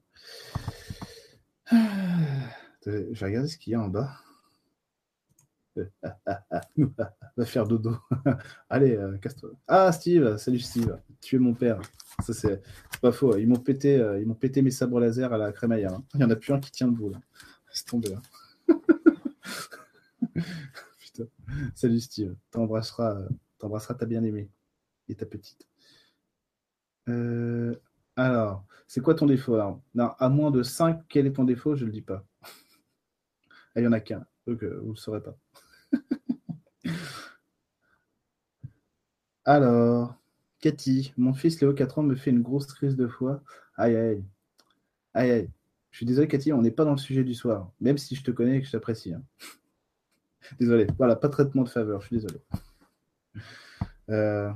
Je vais regarder ce qu'il y a en bas. Va faire dodo. Allez, euh, casse-toi. Ah, Steve, salut Steve. Tu es mon père. Ça, c'est pas faux. Ils m'ont pété, euh, ils m'ont pété mes sabres laser à la crémaillère. Hein. Il y en a plus un qui tient debout. Là. Laisse tomber. Hein. Salut Steve. T'embrasseras, t'embrasseras ta bien-aimée et ta petite. Euh, alors, c'est quoi ton défaut non, À moins de 5, quel est ton défaut? Je ne le dis pas. Il n'y en a qu'un, vous ne le saurez pas. Alors, Cathy, mon fils Léo, 4 ans, me fait une grosse crise de foi. Aïe, aïe. Aïe, aïe. Je suis désolé, Cathy, on n'est pas dans le sujet du soir, même si je te connais et que je t'apprécie. Hein. désolé. Voilà, pas de traitement de faveur, je suis désolé. Euh,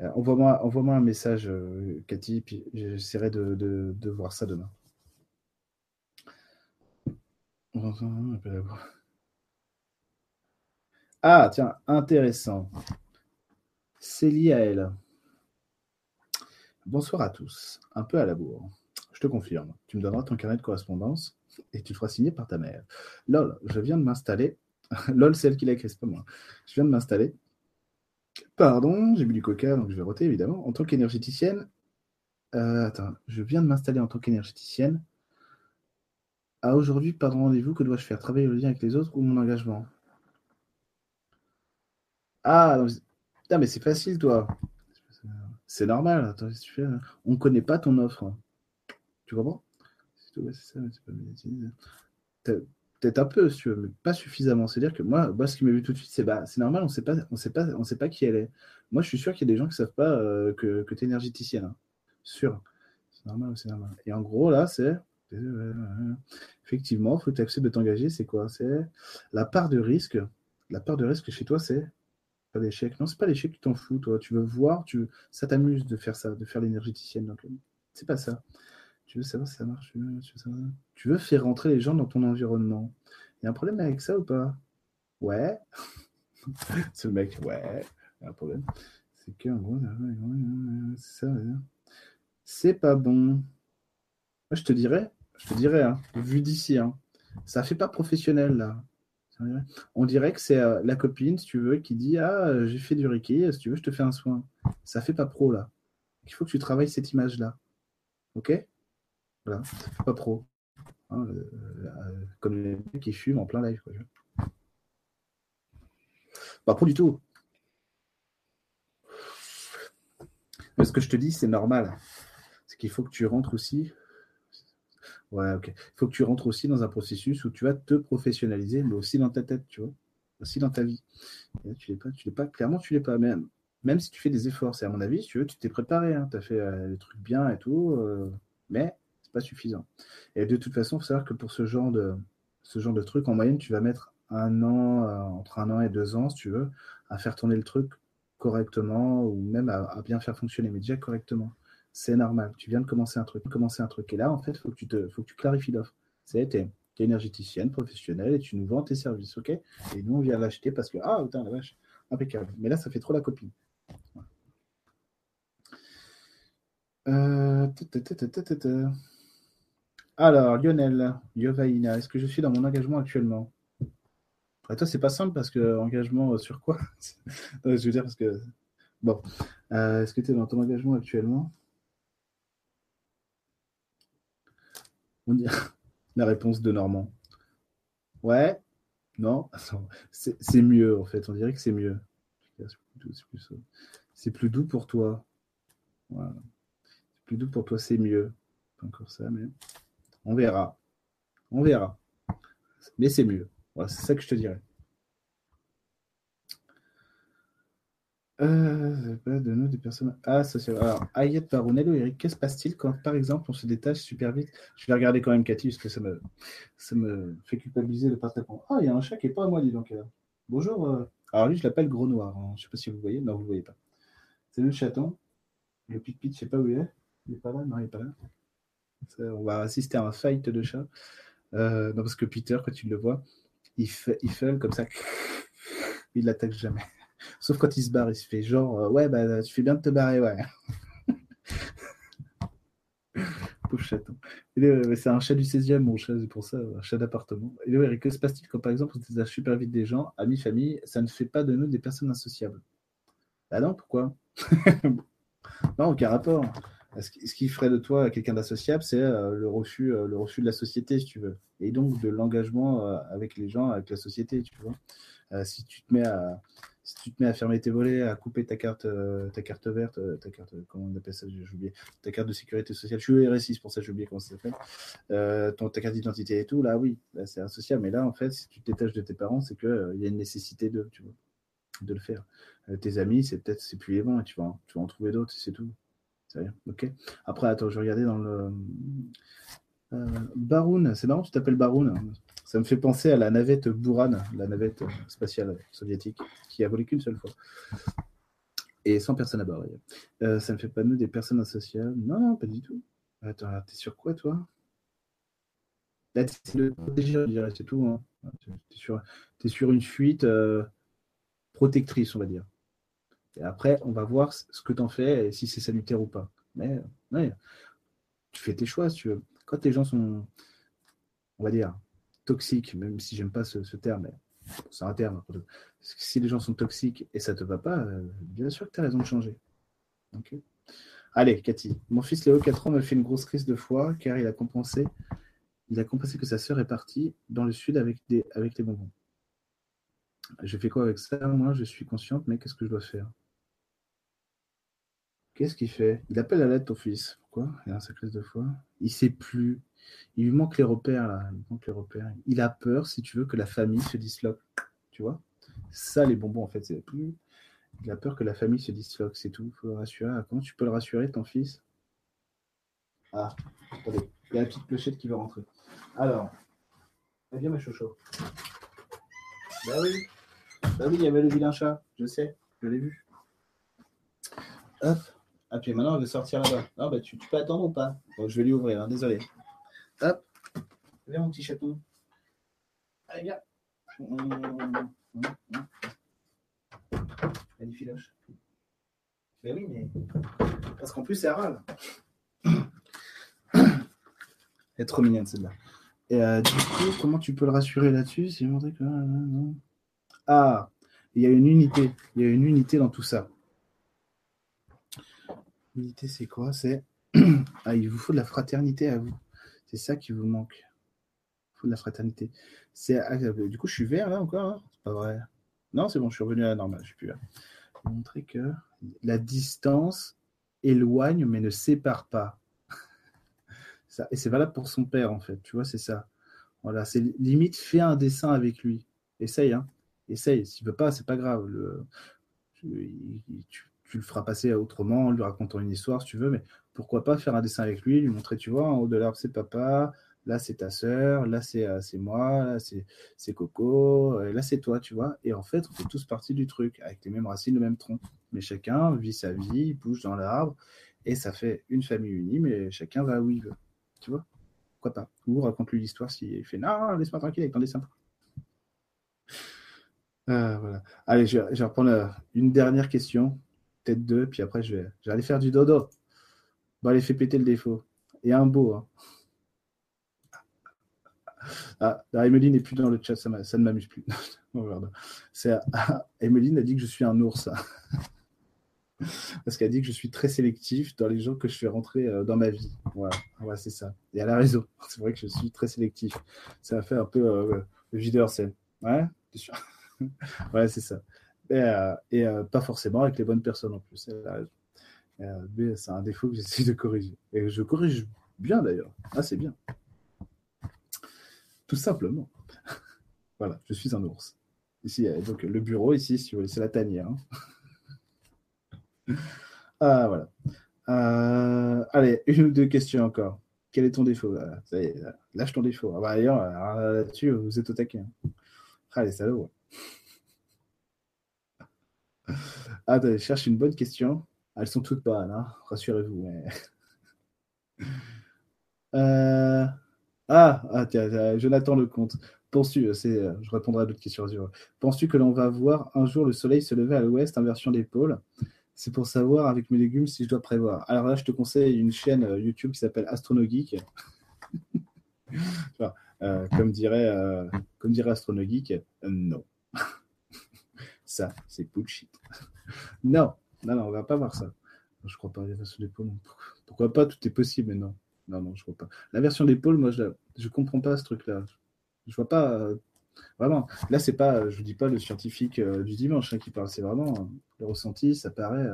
euh, envoie-moi, envoie un message, euh, Cathy, puis j'essaierai de, voir ça demain. Ah, tiens, intéressant. C'est lié à elle. Bonsoir à tous. Un peu à la bourre. Je te confirme. Tu me donneras ton carnet de correspondance et tu le feras signer par ta mère. Lol, je viens de m'installer. Lol, c'est elle qui l'a écrit, c'est pas moi. Je viens de m'installer. Pardon, j'ai bu du coca, donc je vais roter évidemment. En tant qu'énergéticienne, Euh, attends, je viens de m'installer en tant qu'énergéticienne. À aujourd'hui, pas de rendez-vous. Que dois-je faire? Travailler le lien avec les autres ou mon engagement? Ah, mais c'est facile, toi. C'est normal. Attends, tu fais On ne connaît pas ton offre. Tu comprends? Peut-être un peu, si tu veux, mais pas suffisamment. C'est-à-dire que moi, moi, ce qui m'a vu tout de suite, c'est bah, c'est normal, on sait pas, on sait pas, on sait pas qui elle est. Moi, je suis sûr qu'il y a des gens qui ne savent pas euh, que, que tu es énergéticienne. Hein. Sûr. C'est normal, c'est normal. Et en gros, là, c'est. Effectivement, il faut que tu acceptes de t'engager. C'est quoi? C'est la part de risque. La part de risque chez toi, c'est l'échec. Non, c'est pas l'échec, tu t'en fous, toi. Tu veux voir, tu... ça t'amuse de faire ça, de faire l'énergéticienne. Donc, c'est pas ça. Tu veux savoir si ça marche tu veux, faire rentrer les gens dans ton environnement. Il y a un problème avec ça ou pas? Ouais. c'est le mec, ouais. Y a un problème. C'est que, pas bon. Je te dirais, je te dirais, hein, vu d'ici, hein, ça fait pas professionnel là. On dirait que c'est euh, la copine, si tu veux, qui dit Ah, j'ai fait du Reiki, si tu veux, je te fais un soin. Ça fait pas pro là. Il faut que tu travailles cette image-là. Ok? Voilà, ça fait pas pro. Hein, euh, euh, comme les mecs qui fument en plein live. Pas pro du tout. Mais ce que je te dis, c'est normal qu'il faut que tu rentres aussi. Ouais, ok. Il faut que tu rentres aussi dans un processus où tu vas te professionnaliser, mais aussi dans ta tête, tu vois, aussi dans ta vie. tu l'es pas, tu l'es pas. Clairement, tu l'es pas. Même, même si tu fais des efforts, c'est à mon avis, tu veux, tu t'es préparé, hein, tu as fait euh, les trucs bien et tout, euh, mais c'est pas suffisant. Et de toute façon, il faut savoir que pour ce genre de ce genre de truc, en moyenne, tu vas mettre un an, euh, entre un an et deux ans, si tu veux, à faire tourner le truc correctement ou même à, à bien faire fonctionner, mais déjà correctement c'est normal. Tu viens de commencer un truc, commencer un truc. Et là, en fait, faut, que tu faut que tu clarifies l'offre. C'est, tu es, énergéticienne, professionnelle, et tu nous vends tes services, ok? Et nous, on vient l'acheter parce que, ah, putain, la vache, impeccable. Mais là, ça fait trop la copine. Euh, Alors, Lionel, Yovaina, est-ce que je suis dans mon engagement actuellement? Toi, c'est pas simple parce que engagement euh, sur quoi? Je veux dire parce que bon, euh, est-ce que tu es dans ton engagement actuellement? La réponse de Normand. Ouais, non, c'est mieux en fait, on dirait que c'est mieux. C'est plus, doux pour toi. C'est plus doux pour toi, c'est mieux. Pas encore ça, mais on verra. On verra. Mais c'est mieux. c'est ça que je te dirais. Euh, de nous, des personnes associées. Alors, Ayette Barounello, Eric, qu'est-ce se passe-t-il quand, par exemple, on se détache super vite? Je vais regarder quand même Cathy, parce que ça me, ça me fait culpabiliser de ne pas répondre. Ah, il y a un chat qui n'est pas à moi, dis donc. Bonjour. Euh. Alors, lui, je l'appelle Gros Noir. Hein. Je ne sais pas si vous voyez. Non, vous ne voyez pas. C'est le chaton. Le pit je ne sais pas où il est. Il n'est pas là? Non, il n'est pas là. on va assister à un fight de chat. Euh, non, parce que Peter, quand tu le vois, il fait, il fait comme ça. Il l'attaque jamais. Sauf quand il se barre, il se fait genre, euh, ouais, bah, tu fais bien de te barrer, ouais. Pauvre chaton. C'est un chat du 16e, mon chat, c'est pour ça, un chat d'appartement. Et Eric, que se passe-t-il quand, par exemple, on détache super vite des gens, amis, famille, ça ne fait pas de nous des personnes insociables? Bah non, pourquoi? Non, aucun rapport. Ce qui ferait de toi quelqu'un d'associable, c'est euh, le, refus, euh, le refus de la société, si tu veux. Et donc de l'engagement avec les gens, avec la société, tu vois. Si tu te mets à, si tu te mets à fermer tes volets, à couper ta carte, euh, ta carte verte, euh, ta carte, comment on appelle ça, j'ai oublié, ta carte de sécurité sociale, je suis RSI, pour ça j'ai oublié comment ça s'appelle, euh, ta carte d'identité et tout, là oui, c'est associable, mais là en fait, si tu te détaches de tes parents, c'est qu'il il y a une nécessité de, tu vois, de le faire. tes amis, c'est peut-être, c'est plus les tu vas, tu vas en trouver d'autres, c'est tout. C'est rien, ok Après, attends, je regarder dans le... Baroun, c'est marrant, tu t'appelles Baroun. Ça me fait penser à la navette Buran, la navette spatiale soviétique, qui a volé qu'une seule fois. Et sans personne à bord. Euh, ça me fait pas nous des personnes associables. Non, pas du tout. Attends, t'es sur quoi, toi? Là, c'est le protéger, c'est tout. Hein. T'es sur, une fuite euh, protectrice, on va dire. Et après, on va voir ce que tu en fais et si c'est salutaire ou pas. Mais ouais, tu fais tes choix, si tu veux. Quand les gens sont, on va dire, toxique, même si j'aime pas ce, terme, c'est un terme. Si les gens sont toxiques et ça te va pas, euh, bien sûr que tu as raison de changer. Allez, Cathy. Mon fils Léo, 4 ans, m'a fait une grosse crise de foi car il a compensé, il a compensé que sa sœur est partie dans le sud avec, des, avec les bonbons. Je fais quoi avec ça? Moi, je suis consciente, mais qu'est-ce que je dois faire? Qu'est-ce qu'il fait? Il appelle à l'aide ton fils. Pourquoi? Il a sa crise de foi. Il sait plus. Il lui manque les repères. Il manque les repères. Il a peur, si tu veux, que la famille se disloque. Tu vois? Ça, les bonbons, en fait, c'est. Il a peur que la famille se disloque, c'est tout. Faut rassurer. Ah, comment tu peux le rassurer, ton fils? Ah, attendez. Il y a la petite clochette qui va rentrer. Alors, bien, ma chocho. Bah oui. Bah oui, il y avait le vilain chat. Je sais. Je l'ai vu. Hop. Ah, puis maintenant, elle veut sortir là-bas. Non, bah, tu, peux attendre ou pas? Je vais lui ouvrir, hein, désolé. Hop. Viens, mon petit chaton. Allez, viens. Elle est filoche. Mais oui, mais. Parce qu'en plus, c'est râle. Elle est trop mignonne, celle-là. Et euh, du coup, comment tu peux le rassurer là-dessus? C'est montrer que. Ah, il y a une unité. Il y a une unité dans tout ça. L'unité, c'est quoi? C'est. ah, il vous faut de la fraternité à vous. C'est ça qui vous manque. Il faut de la fraternité. C'est. Ah, du coup, je suis vert là encore. Hein? C'est pas vrai. Non, c'est bon, je suis revenu à la normale. Je suis plus là. Montrer que la distance éloigne mais ne sépare pas. et c'est valable pour son père en fait. Tu vois, c'est ça. Voilà, c'est limite fais un dessin avec lui. Essaye, hein. Essaye. S'il veut pas, c'est pas grave. Tu, tu, le feras passer autrement, en lui racontant une histoire si tu veux, mais pourquoi pas faire un dessin avec lui, lui montrer, tu vois, en haut de l'arbre c'est papa, là c'est ta sœur, là c'est euh, moi, là c'est Coco, là c'est toi, tu vois. Et en fait, on fait tous partie du truc, avec les mêmes racines, le même tronc. Mais chacun vit sa vie, bouge dans l'arbre, et ça fait une famille unie, mais chacun va où il veut. Tu vois Pourquoi pas? Ou raconte-lui l'histoire s'il fait Non, laisse-moi tranquille avec ton dessin. Ah, voilà. Allez, je, je vais reprendre une dernière question, peut-être deux, puis après je vais, je vais aller faire du dodo. Bon, allez, fais péter le défaut. Et un beau. Hein. Ah, Emeline n'est plus dans le chat, ça, ne m'amuse plus. C'est, ah, Emeline a dit que je suis un ours. Parce qu'elle a dit que je suis très sélectif dans les gens que je fais rentrer euh, dans ma vie. Voilà, voilà c'est ça. Et elle a raison. C'est vrai que je suis très sélectif. Ça a fait un peu euh, le videur scène. Ouais, c'est sûr? ouais, c'est ça. Et, euh, euh, pas forcément avec les bonnes personnes en plus. Euh, mais c'est un défaut que j'essaie de corriger. Et je corrige bien d'ailleurs. Ah, c'est bien. Tout simplement. voilà, je suis un ours. Ici, donc le bureau, ici, si vous voulez, c'est la tanière. Hein. ah, voilà. Euh, allez, une ou deux questions encore. Quel est ton défaut? Lâche ton défaut. Ah, bah, D'ailleurs, là-dessus, vous êtes au taquet. Hein. Ah, les salauds. Ah, attendez, cherche une bonne question. Elles sont toutes bonnes, hein, rassurez-vous. Mais... euh... Ah, ah tiens, Jonathan Lecomte. Penses-tu, c'est, je répondrai à d'autres questions. Penses-tu que l'on va voir un jour le soleil se lever à l'ouest, inversion des pôles C'est pour savoir avec mes légumes si je dois prévoir. Alors là, je te conseille une chaîne euh, YouTube qui s'appelle Astronogeek. euh, comme dirait, euh, Astronogeek, euh, non. ça, c'est bullshit. non, non, non, on va pas voir ça. Je crois pas pôles. Pourquoi pas Tout est possible, mais non. Non, non, je vois pas. La version d'épaule, moi, je ne comprends pas ce truc-là. Je vois pas. Euh, vraiment. Là, c'est pas, je vous dis pas le scientifique euh, du dimanche hein, qui parle, c'est vraiment euh, le ressenti, ça paraît,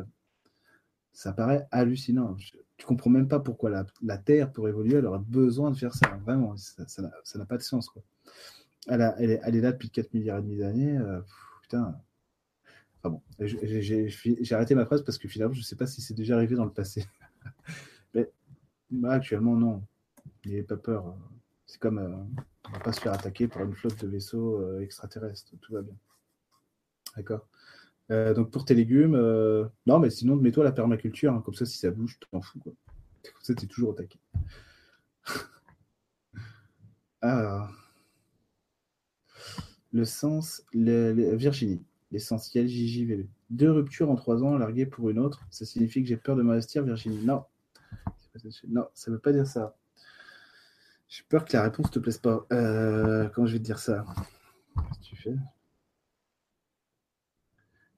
ça paraît hallucinant. Je, tu comprends même pas pourquoi la, la, Terre, pour évoluer, elle aurait besoin de faire ça. Vraiment, ça n'a pas de sens. Elle, est, elle, est, là depuis 4 milliards et demi d'années. putain. Enfin bon, j'ai arrêté ma phrase parce que finalement, je ne sais pas si c'est déjà arrivé dans le passé. Mais bah, actuellement, non. N'ayez pas peur. C'est comme euh, on va pas se faire attaquer par une flotte de vaisseaux euh, extraterrestres. Tout va bien. D'accord euh, Donc pour tes légumes, non, mais sinon, mets-toi la permaculture. Hein, comme ça, si ça bouge, tu t'en fous. Quoi. Comme ça, tu es toujours attaqué. Alors. Le sens, Virginie, l'essentiel JJVB. Deux ruptures en trois ans larguées pour une autre, ça signifie que j'ai peur de m'investir, Virginie. Non, non, ça ne veut pas dire ça. J'ai peur que la réponse ne te plaise pas. Euh, comment je vais te dire ça? Qu'est-ce que tu fais?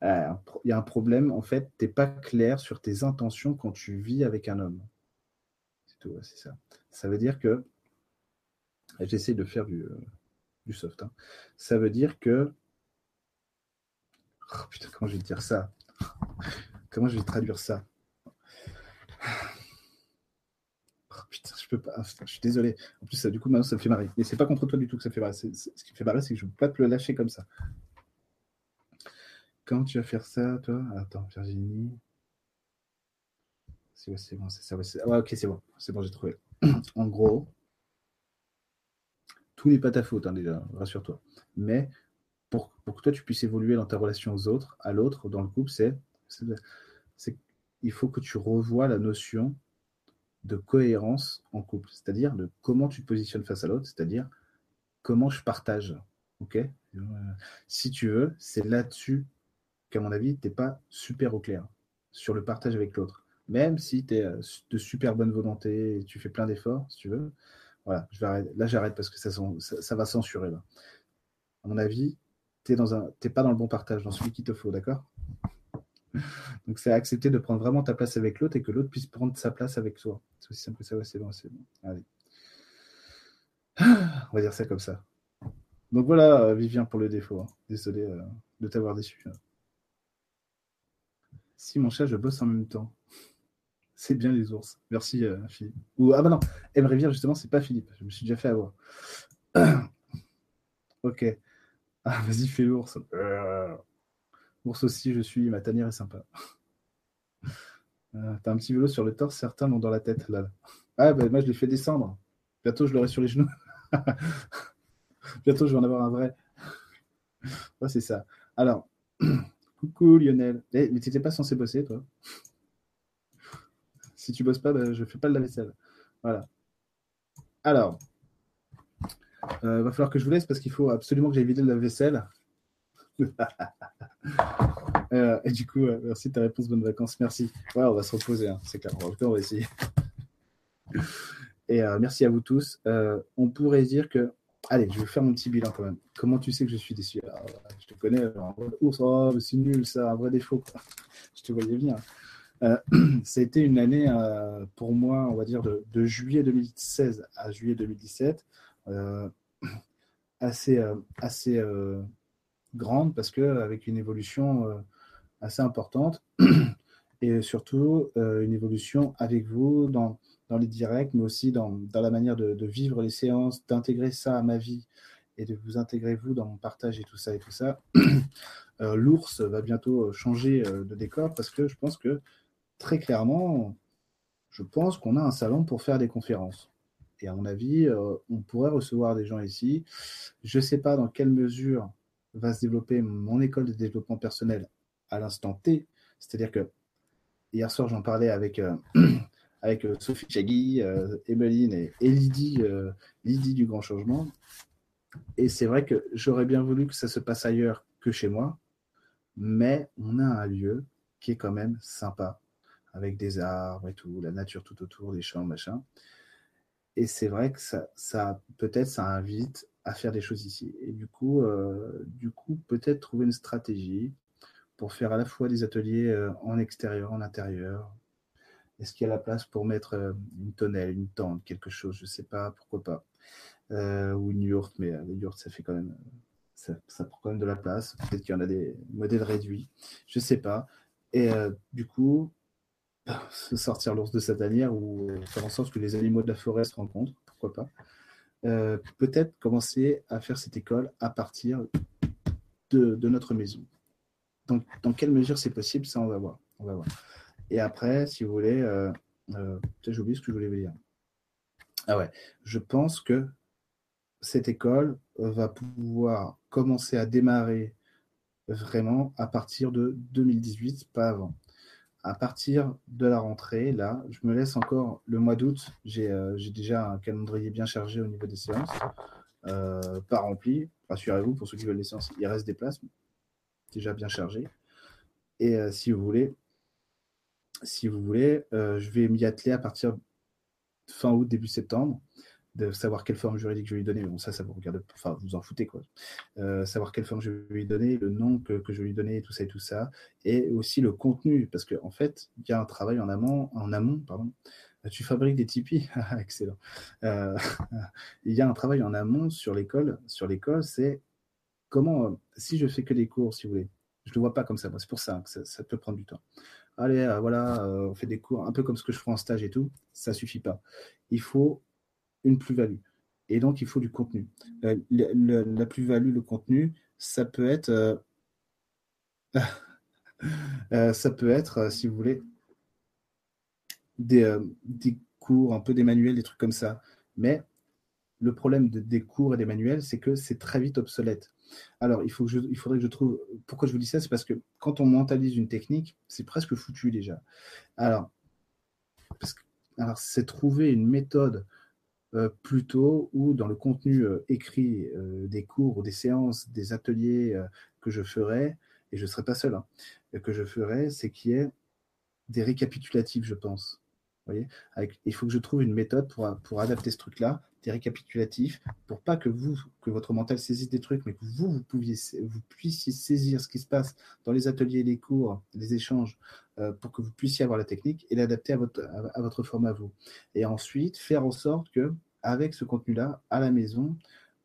Euh, il y a un problème, en fait, tu n'es pas clair sur tes intentions quand tu vis avec un homme. C'est tout, c'est ça. Ça veut dire que, j'essaie de faire du, euh, soft, hein. ça veut dire que, oh, putain, comment je vais dire ça? Comment je vais traduire ça? Oh, putain, je peux pas. je suis désolé. En plus, ça, du coup, maintenant, ça me fait marrer. Mais c'est pas contre toi du tout que ça fait marrer. ce qui me fait marrer, c'est que je ne peux pas te le lâcher comme ça. Quand tu vas faire ça, toi? Attends, Virginie. C'est bon, c'est ça. Ouais, ok, c'est bon. C'est bon, j'ai trouvé. en gros, tout n'est pas ta faute, hein, déjà, rassure-toi. Mais pour, que toi, tu puisses évoluer dans ta relation aux autres, à l'autre, dans le couple, c'est il faut que tu revoies la notion de cohérence en couple, c'est-à-dire de comment tu te positionnes face à l'autre, c'est-à-dire comment je partage. Si tu veux, c'est là-dessus qu'à mon avis, tu n'es pas super au clair sur le partage avec l'autre. Même si tu es euh, de super bonne volonté tu fais plein d'efforts, si tu veux. Voilà, je vais là j'arrête parce que ça, ça, va censurer. Là. À mon avis, tu n'es pas dans le bon partage, dans celui qu'il te faut, d'accord? Donc c'est accepter de prendre vraiment ta place avec l'autre et que l'autre puisse prendre sa place avec toi. C'est aussi simple que ça, c'est bon, c'est bon. Allez. On va dire ça comme ça. Donc voilà, Vivien, pour le défaut. Hein. Désolé euh, de t'avoir déçu. Hein. Si mon chat, je bosse en même temps. C'est bien les ours. Merci euh, Philippe. Ah bah non, M. Rivière, justement, c'est pas Philippe. Je me suis déjà fait avoir. ok. Ah, vas-y, fais l'ours. Euh, ours aussi, je suis. Ma tanière est sympa. Euh, t'as un petit vélo sur le torse, certains l'ont dans la tête. Là. Ah, bah moi, je l'ai fait descendre. Bientôt, je l'aurai sur les genoux. Bientôt, je vais en avoir un vrai. Ouais, c'est ça. Alors. Coucou Lionel. Eh, mais tu n'étais pas censé bosser, toi Si tu bosses pas, bah, je fais pas de la vaisselle. Voilà. Alors, euh, va falloir que je vous laisse parce qu'il faut absolument que j'aille vider de la vaisselle. Euh, et du coup, merci de ta réponse. Bonnes vacances. Merci. Ouais, on va se reposer. Hein, c'est clair. On va essayer. Et euh, merci à vous tous. on pourrait dire que Allez, je vais faire mon petit bilan quand même. Comment tu sais que je suis déçu? Ah, Je te connais, ours, oh, c'est nul ça, un vrai défaut. Je te voyais bien. Euh, été une année euh, pour moi, on va dire, de, juillet 2016 à juillet 2017, euh, assez, assez grande parce que avec une évolution assez importante et surtout une évolution avec vous dans dans les directs, mais aussi dans, la manière de, vivre les séances, d'intégrer ça à ma vie et de vous intégrer vous dans mon partage et tout ça et tout ça. Euh, l'ours va bientôt changer euh, de décor parce que je pense que très clairement, je pense qu'on a un salon pour faire des conférences. Et à mon avis, euh, on pourrait recevoir des gens ici. Je ne sais pas dans quelle mesure va se développer mon école de développement personnel à l'instant T. C'est-à-dire que hier soir, j'en parlais avec, avec euh, Sophie Chagui, euh, Emeline et, Lydie, euh, Lydie du Grand Changement. Et c'est vrai que j'aurais bien voulu que ça se passe ailleurs que chez moi, mais on a un lieu qui est quand même sympa, avec des arbres et tout, la nature tout autour, des champs, machin. Et c'est vrai que ça, ça peut-être ça invite à faire des choses ici. Et du coup, du coup peut-être trouver une stratégie pour faire à la fois des ateliers en extérieur, en intérieur, est-ce qu'il y a la place pour mettre euh, une tonnelle, une tente, quelque chose? Je ne sais pas, pourquoi pas. Euh, ou une yourte, mais euh, la yourte, ça fait quand même. Ça, prend quand même de la place. Peut-être qu'il y en a des modèles réduits. Je ne sais pas. Et du coup, sortir l'ours de sa tanière ou faire en sorte que les animaux de la forêt se rencontrent, pourquoi pas. Peut-être commencer à faire cette école à partir de, notre maison. Donc, dans quelle mesure c'est possible, ça, on va voir. On va voir. Et après, si vous voulez, euh, euh, peut-être j'ai oublié ce que je voulais vous dire. Ah ouais, je pense que cette école va pouvoir commencer à démarrer vraiment à partir de 2018, pas avant. À partir de la rentrée, là, je me laisse encore le mois d'août. J'ai euh, déjà un calendrier bien chargé au niveau des séances, pas rempli. Rassurez-vous, pour ceux qui veulent des séances, il reste des places, déjà bien chargé. Et si vous voulez, si vous voulez. Euh, je vais m'y atteler à partir fin août, début septembre. De savoir quelle forme juridique je vais lui donner. Bon, ça, ça vous regarde, enfin, vous en foutez, quoi. Euh, savoir quelle forme je vais lui donner, le nom que, je vais lui donner, tout ça et tout ça. Et aussi le contenu, parce qu'en en fait, il y a un travail en amont, en amont, pardon. Tu fabriques des Tipeee ah, Excellent. Euh, il y a un travail en amont sur l'école. Sur l'école, c'est comment, si je fais que des cours, si vous voulez, je ne le vois pas comme ça. C'est pour ça que ça, peut prendre du temps. Allez, euh, voilà, on fait des cours un peu comme ce que je ferai en stage et tout. Ça suffit pas. Il faut une plus-value. Et donc, il faut du contenu. Euh, la plus-value, le contenu, ça peut être, euh, euh, ça peut être, si vous voulez, des, des, cours, un peu des manuels, des trucs comme ça. Mais le problème des cours et des manuels, c'est que c'est très vite obsolète. Alors, il, faut il faudrait que je trouve. Pourquoi je vous dis ça C'est parce que quand on mentalise une technique, c'est presque foutu déjà. Alors, alors c'est trouver une méthode plutôt ou dans le contenu euh, écrit euh, des cours ou des séances, des ateliers que je ferai, et je ne serai pas seul, hein, que je ferai, c'est qu'il y ait des récapitulatifs, je pense. voyez? Il faut que je trouve une méthode pour, pour adapter ce truc-là, des récapitulatifs, pour pas que vous, que votre mental saisisse des trucs, mais que vous, vous, pouviez, vous puissiez saisir ce qui se passe dans les ateliers, les cours, les échanges, pour que vous puissiez avoir la technique et l'adapter à votre, à, votre forme à vous. Et ensuite, faire en sorte que avec ce contenu-là, à la maison,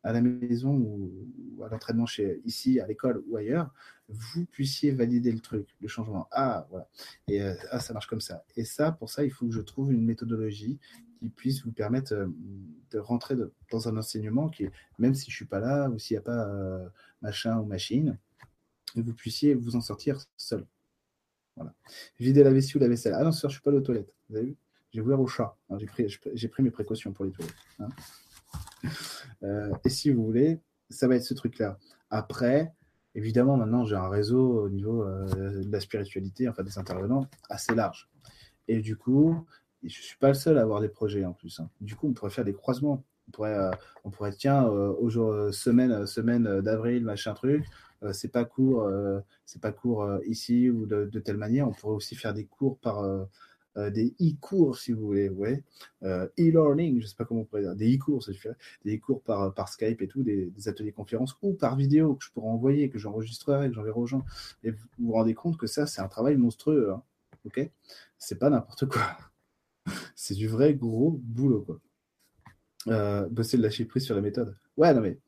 à la maison ou à l'entraînement chez ici, à l'école ou ailleurs, vous puissiez valider le truc, le changement. Ah, voilà. Et euh, ah, ça marche comme ça. Et ça, pour ça, il faut que je trouve une méthodologie qui puisse vous permettre euh, de rentrer dans un enseignement qui, même si je suis pas là ou s'il n'y a pas euh, machin ou machine, vous puissiez vous en sortir seul. Voilà. Vider la vessie ou la vaisselle. Ah non, sûr, je suis pas aux toilettes. Vous avez vu? J'ai ouvert au chat. J'ai pris, pris, mes précautions pour les toilettes. Hein. Euh, et si vous voulez, ça va être ce truc-là. Après, évidemment, maintenant, j'ai un réseau au niveau euh, de la spiritualité, enfin des intervenants, assez large. Et du coup, je ne suis pas le seul à avoir des projets en plus. Hein. Du coup, on pourrait faire des croisements. On pourrait, euh, on pourrait tiens, au jour, semaine, semaine d'avril, machin truc, c'est pas court, c'est pas court ici ou de, de, telle manière. On pourrait aussi faire des cours par euh, des e-cours, si vous voulez. Euh, e-learning, je ne sais pas comment on pourrait dire, des e-cours, des e-cours par, Skype et tout, des, ateliers conférences ou par vidéo que je pourrais envoyer, que j'enregistrerai, que j'enverrai aux gens. Et vous vous rendez compte que ça, c'est un travail monstrueux, hein, ok? C'est pas n'importe quoi. c'est du vrai gros boulot, quoi. Euh, bosser le lâcher prise sur la méthode. Ouais, non mais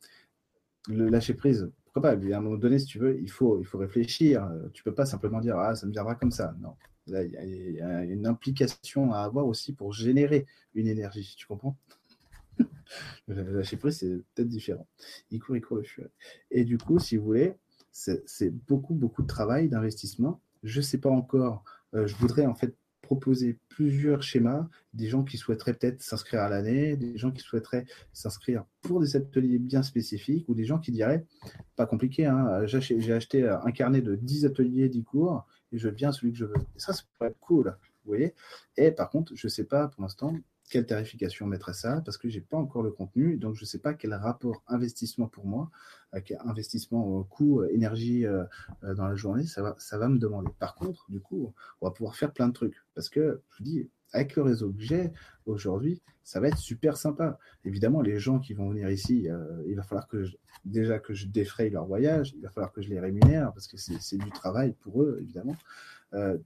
le lâcher prise, pourquoi pas? À un moment donné, si tu veux, il faut, il faut réfléchir. Tu peux pas simplement dire ah ça me viendra comme ça. Non, il y a une implication à avoir aussi pour générer une énergie, tu comprends? Lâcher prise, c'est peut-être différent. Et du coup, si vous voulez, c'est beaucoup, beaucoup de travail, d'investissement. Je ne sais pas encore. Euh, je voudrais en fait proposer plusieurs schémas, des gens qui souhaiteraient peut-être s'inscrire à l'année, des gens qui souhaiteraient s'inscrire pour des ateliers bien spécifiques, ou des gens qui diraient, pas compliqué, hein, j'ai acheté un carnet de 10 ateliers, 10 cours, et je viens celui que je veux. Et ça, être cool, vous voyez. Et par contre, je ne sais pas pour l'instant quelle tarification mettre à ça, parce que je n'ai pas encore le contenu, donc je ne sais pas quel rapport investissement pour moi, investissement coût, énergie euh, euh, dans la journée, ça va, ça va me demander. Par contre, du coup, on va pouvoir faire plein de trucs, parce que je vous dis, avec le réseau que j'ai aujourd'hui, ça va être super sympa. Évidemment, les gens qui vont venir ici, euh, il va falloir que déjà que je défraye leur voyage, il va falloir que je les rémunère parce que c'est du travail pour eux, évidemment.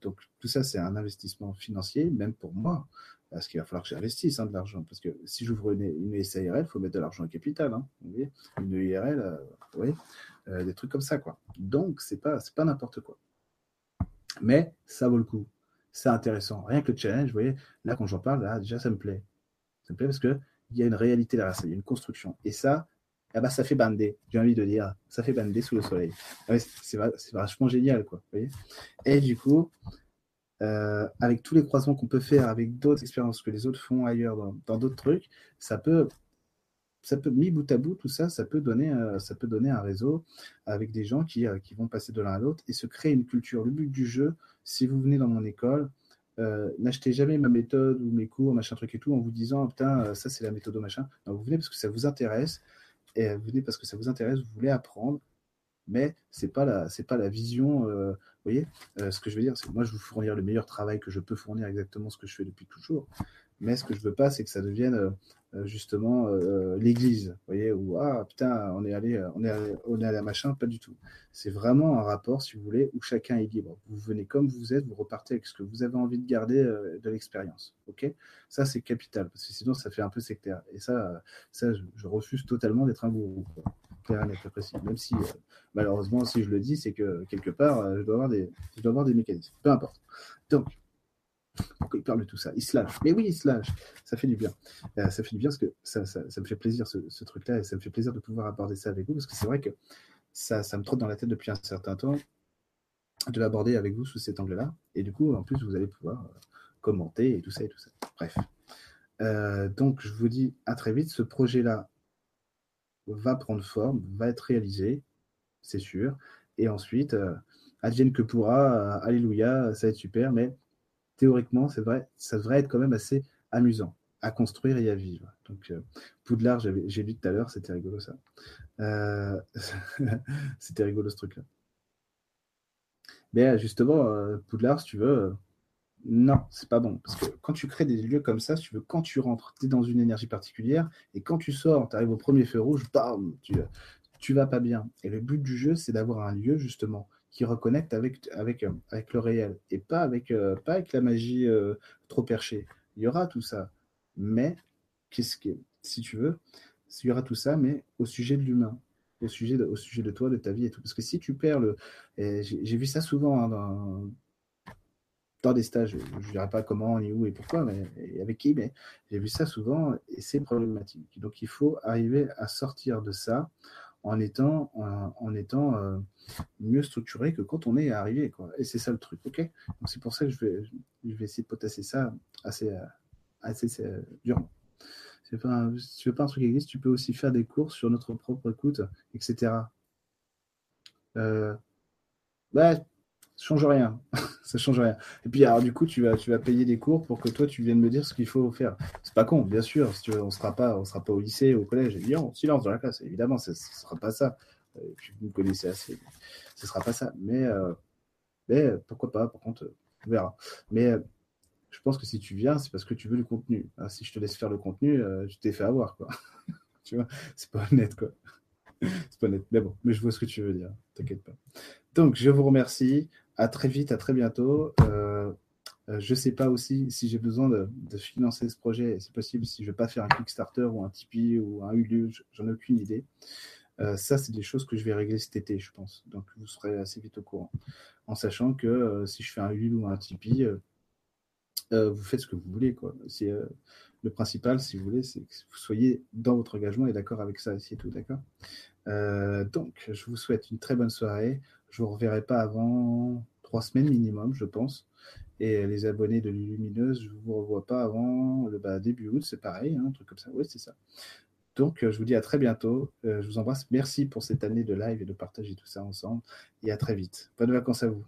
donc tout ça, c'est un investissement financier, même pour moi parce qu'il va falloir que j'investisse hein, de l'argent. Parce que si j'ouvre une, SARL, il faut mettre de l'argent au capital. Hein, une IRL, euh, euh, des trucs comme ça. quoi. Donc, ce n'est pas, pas n'importe quoi. Mais ça vaut le coup. C'est intéressant. Rien que le challenge, vous voyez, là, quand j'en parle, là, déjà, ça me plaît. Ça me plaît parce qu'il y a une réalité derrière ça, il y a une construction. Et ça, eh ça fait bander, j'ai envie de dire. Ça fait bander sous le soleil. Ah c'est vachement génial, quoi. Vous voyez Et du coup, euh, avec tous les croisements qu'on peut faire avec d'autres expériences que les autres font ailleurs dans d'autres trucs, ça peut, ça peut, mis bout à bout, tout ça, ça peut donner, euh, ça peut donner un réseau avec des gens qui, euh, qui vont passer de l'un à l'autre et se créer une culture. Le but du jeu, si vous venez dans mon école, n'achetez jamais ma méthode ou mes cours, machin truc et tout, en vous disant, ah, putain, ça c'est la méthode machin. vous venez parce que ça vous intéresse, et vous venez parce que ça vous intéresse, vous voulez apprendre, mais c'est pas pas la vision euh, vous voyez euh, ce que je veux dire c'est moi je veux fournir le meilleur travail que je peux fournir exactement ce que je fais depuis toujours mais ce que je veux pas c'est que ça devienne justement l'église, vous voyez, ou ah putain, on est allé, on est allé, on est allé à machin, pas du tout. C'est vraiment un rapport, si vous voulez, où chacun est libre. Vous venez comme vous êtes, vous repartez avec ce que vous avez envie de garder de l'expérience, ok? Ça c'est capital, parce que sinon ça fait un peu sectaire. Et ça, ça, je, refuse totalement d'être un gourou. Clair net, précis. Même si malheureusement, si je le dis, c'est que quelque part, je dois avoir des, je dois avoir des mécanismes. Peu importe. Donc pourquoi il parle de tout ça Il se lâche. Mais oui, il se lâche. Ça fait du bien. Euh, ça fait du bien parce que ça, me fait plaisir ce, truc-là et ça me fait plaisir de pouvoir aborder ça avec vous parce que c'est vrai que ça, ça me trotte dans la tête depuis un certain temps de l'aborder avec vous sous cet angle-là. Et du coup, en plus, vous allez pouvoir euh, commenter et tout ça et tout ça. Bref. Euh, donc, je vous dis à très vite. Ce projet-là va prendre forme, va être réalisé, c'est sûr. Et ensuite, advienne que pourra, alléluia, ça va être super, mais théoriquement, c'est vrai, ça devrait être quand même assez amusant à construire et à vivre. Donc, euh, Poudlard, j'ai lu tout à l'heure, c'était rigolo ça. Euh, c'était rigolo ce truc-là. Mais euh, justement, Poudlard, si tu veux, non, c'est pas bon. Parce que quand tu crées des lieux comme ça, tu veux, quand tu rentres, tu es dans une énergie particulière, et quand tu sors, tu arrives au premier feu rouge, bam, tu, tu vas pas bien. Et le but du jeu, c'est d'avoir un lieu, justement, qui reconnecte avec, avec, euh, avec le réel et pas avec, euh, pas avec la magie euh, trop perchée. Il y aura tout ça. Mais, qu'est-ce que, si tu veux, il y aura tout ça, mais au sujet de l'humain, au sujet de, au sujet de toi, de ta vie et tout. Parce que si tu perds le. J'ai vu ça souvent hein, dans, des stages, je ne dirais pas comment, ni où et pourquoi, mais avec qui, mais j'ai vu ça souvent et c'est problématique. Donc il faut arriver à sortir de ça en étant, en, étant euh, mieux structuré que quand on est arrivé. Quoi. Et c'est ça le truc, ok? Donc c'est pour ça que je vais, je vais essayer de potasser ça assez, euh, assez, euh. Si tu veux pas un truc existe, tu peux aussi faire des cours sur notre propre écoute, etc. Euh, bah, change rien. ça change rien. Et puis, alors, du coup, tu vas, tu vas payer des cours pour que toi, tu viennes me dire ce qu'il faut faire. C'est pas con, bien sûr. Si on sera pas, on sera pas au lycée, au collège. Évidemment, silence dans la classe. Évidemment, ce sera pas ça. Euh, vous me connaissez assez. Ce sera pas ça. Mais, euh, mais pourquoi pas Par contre, on verra. Mais euh, je pense que si tu viens, c'est parce que tu veux le contenu. Ah, si je te laisse faire le contenu, tu t'es fait avoir, quoi. tu vois, c'est pas honnête, quoi. c'est pas honnête. Mais bon, mais je vois ce que tu veux dire. T'inquiète pas. Donc, je vous remercie. À très vite, à très bientôt. Euh, euh, je ne sais pas aussi si j'ai besoin de, financer ce projet. C'est possible si je ne vais pas faire un Kickstarter ou un Tipeee ou un Ulu. J'en ai aucune idée. Euh, ça, c'est des choses que je vais régler cet été, je pense. Donc, vous serez assez vite au courant. En sachant que si je fais un Ulu ou un Tipeee, vous faites ce que vous voulez. Quoi. le principal, si vous voulez, c'est que vous soyez dans votre engagement et d'accord avec ça, c'est tout, d'accord? Donc, je vous souhaite une très bonne soirée. Je vous reverrai pas avant trois semaines minimum, je pense. Et les abonnés de l'Illumineuse, je vous revois pas avant le bah, début août, c'est pareil, hein, un truc comme ça. Oui, c'est ça. Donc, euh, je vous dis à très bientôt. Euh, je vous embrasse. Merci pour cette année de live et de partager tout ça ensemble. Et à très vite. Bonnes vacances à vous.